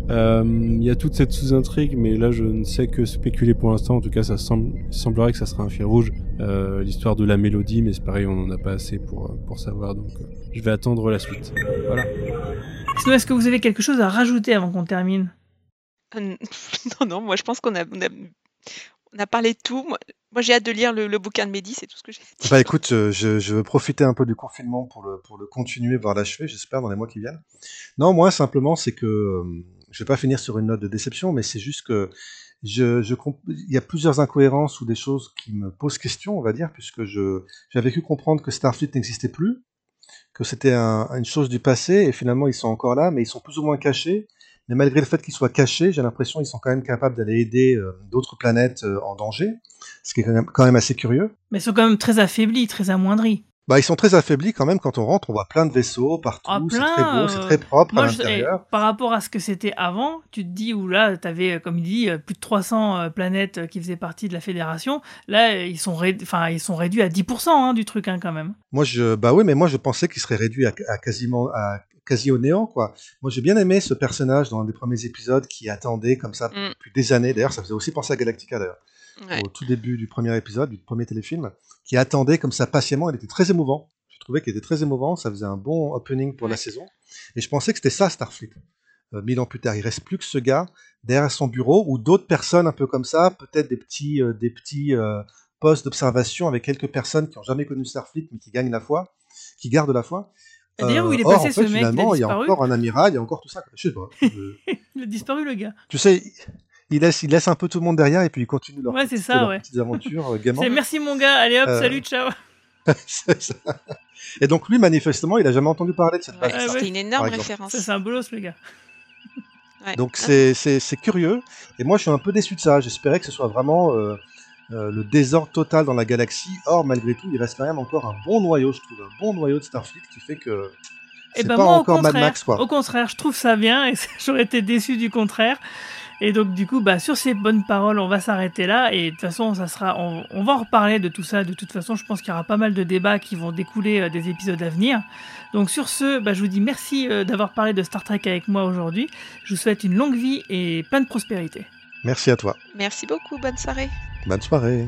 [SPEAKER 12] Il euh, y a toute cette sous-intrigue, mais là je ne sais que spéculer pour l'instant. En tout cas, ça semble, semblerait que ça sera un fil rouge, euh, l'histoire de la mélodie, mais c'est pareil, on n'en a pas assez pour, pour savoir, donc euh, je vais attendre la suite. Voilà.
[SPEAKER 3] Sinon, est-ce que vous avez quelque chose à rajouter avant qu'on termine?
[SPEAKER 10] Non, non, moi je pense qu'on a, on a, on a parlé de tout. Moi, moi j'ai hâte de lire le, le, bouquin de Mehdi, c'est tout ce que j'ai dit.
[SPEAKER 11] Bah écoute, je, je, veux profiter un peu du confinement pour le, pour le continuer, voire l'achever, j'espère, dans les mois qui viennent. Non, moi simplement, c'est que je vais pas finir sur une note de déception, mais c'est juste que il y a plusieurs incohérences ou des choses qui me posent question, on va dire, puisque j'avais cru comprendre que Starfleet n'existait plus, que c'était un, une chose du passé, et finalement ils sont encore là, mais ils sont plus ou moins cachés. Mais malgré le fait qu'ils soient cachés, j'ai l'impression qu'ils sont quand même capables d'aller aider euh, d'autres planètes euh, en danger, ce qui est quand même, quand même assez curieux.
[SPEAKER 3] Mais ils sont quand même très affaiblis, très amoindris.
[SPEAKER 11] Bah, ils sont très affaiblis quand même. Quand on rentre, on voit plein de vaisseaux partout.
[SPEAKER 3] Ah,
[SPEAKER 11] c'est très beau, c'est très propre
[SPEAKER 3] Moi,
[SPEAKER 11] à l'intérieur.
[SPEAKER 3] Par rapport à ce que c'était avant, tu te dis où là, t'avais, comme il dit, plus de 300 planètes qui faisaient partie de la fédération. Là, ils sont, ré... enfin, ils sont réduits à 10% hein, du truc hein, quand même.
[SPEAKER 11] Moi, je, bah oui, mais moi, je pensais qu'ils seraient réduits à, à, quasiment, à quasi au néant, quoi. Moi, j'ai bien aimé ce personnage dans un des premiers épisodes qui attendait comme ça
[SPEAKER 10] Mm.
[SPEAKER 11] depuis des années. D'ailleurs, ça faisait aussi penser à Galactica, d'ailleurs.
[SPEAKER 10] Ouais.
[SPEAKER 11] Au tout début du premier épisode, du premier téléfilm, qui attendait comme ça patiemment. Il était très émouvant. Je trouvais qu'il était très émouvant, ça faisait un bon opening pour la saison. Et je pensais que c'était ça, Starfleet. Euh, mille ans plus tard, il reste plus que ce gars derrière son bureau ou d'autres personnes un peu comme ça, peut-être des petits, euh, des petits euh, postes d'observation avec quelques personnes qui ont jamais connu Starfleet mais qui gagnent la foi, qui gardent la foi.
[SPEAKER 3] D'ailleurs, où il est
[SPEAKER 11] or,
[SPEAKER 3] passé
[SPEAKER 11] en fait,
[SPEAKER 3] ce mec
[SPEAKER 11] finalement,
[SPEAKER 3] il,
[SPEAKER 11] il y a encore un amiral, il y a encore tout ça. Je sais pas. Je...
[SPEAKER 3] il a disparu le gars.
[SPEAKER 11] Tu sais, il laisse, il laisse un peu tout le monde derrière et puis il continue leur,
[SPEAKER 3] ouais, c'est ça,
[SPEAKER 11] leurs
[SPEAKER 3] ouais.
[SPEAKER 11] petites aventures euh, gaiement.
[SPEAKER 3] Merci mon gars, allez hop, salut, ciao.
[SPEAKER 11] C'est ça. Et donc lui, manifestement, il a jamais entendu parler de cette.
[SPEAKER 10] Ouais, C'était
[SPEAKER 11] Trek,
[SPEAKER 10] une énorme référence.
[SPEAKER 3] C'est un bolos, le gars.
[SPEAKER 10] Ouais.
[SPEAKER 11] Donc
[SPEAKER 10] Ah,
[SPEAKER 11] c'est c'est- c'est curieux. Et moi, je suis un peu déçu de ça. J'espérais que ce soit vraiment euh, euh, le désordre total dans la galaxie. Or, malgré tout, il reste quand même encore un bon noyau, je trouve, un bon noyau de Starfleet qui fait que
[SPEAKER 3] Et
[SPEAKER 11] c'est
[SPEAKER 3] ben
[SPEAKER 11] pas
[SPEAKER 3] moi,
[SPEAKER 11] encore
[SPEAKER 3] au
[SPEAKER 11] Mad
[SPEAKER 3] contraire,
[SPEAKER 11] Max, quoi.
[SPEAKER 3] au contraire, je trouve ça bien et j'aurais été déçu du contraire. Et donc du coup, bah sur ces bonnes paroles, on va s'arrêter là et de toute façon, ça sera, on, on va en reparler de tout ça. De toute façon, je pense qu'il y aura pas mal de débats qui vont découler euh, des épisodes à venir. Donc sur ce, bah, je vous dis merci euh, d'avoir parlé de Star Trek avec moi aujourd'hui. Je vous souhaite une longue vie et plein de prospérité.
[SPEAKER 11] Merci à toi.
[SPEAKER 10] Merci beaucoup, bonne soirée.
[SPEAKER 11] Bonne soirée.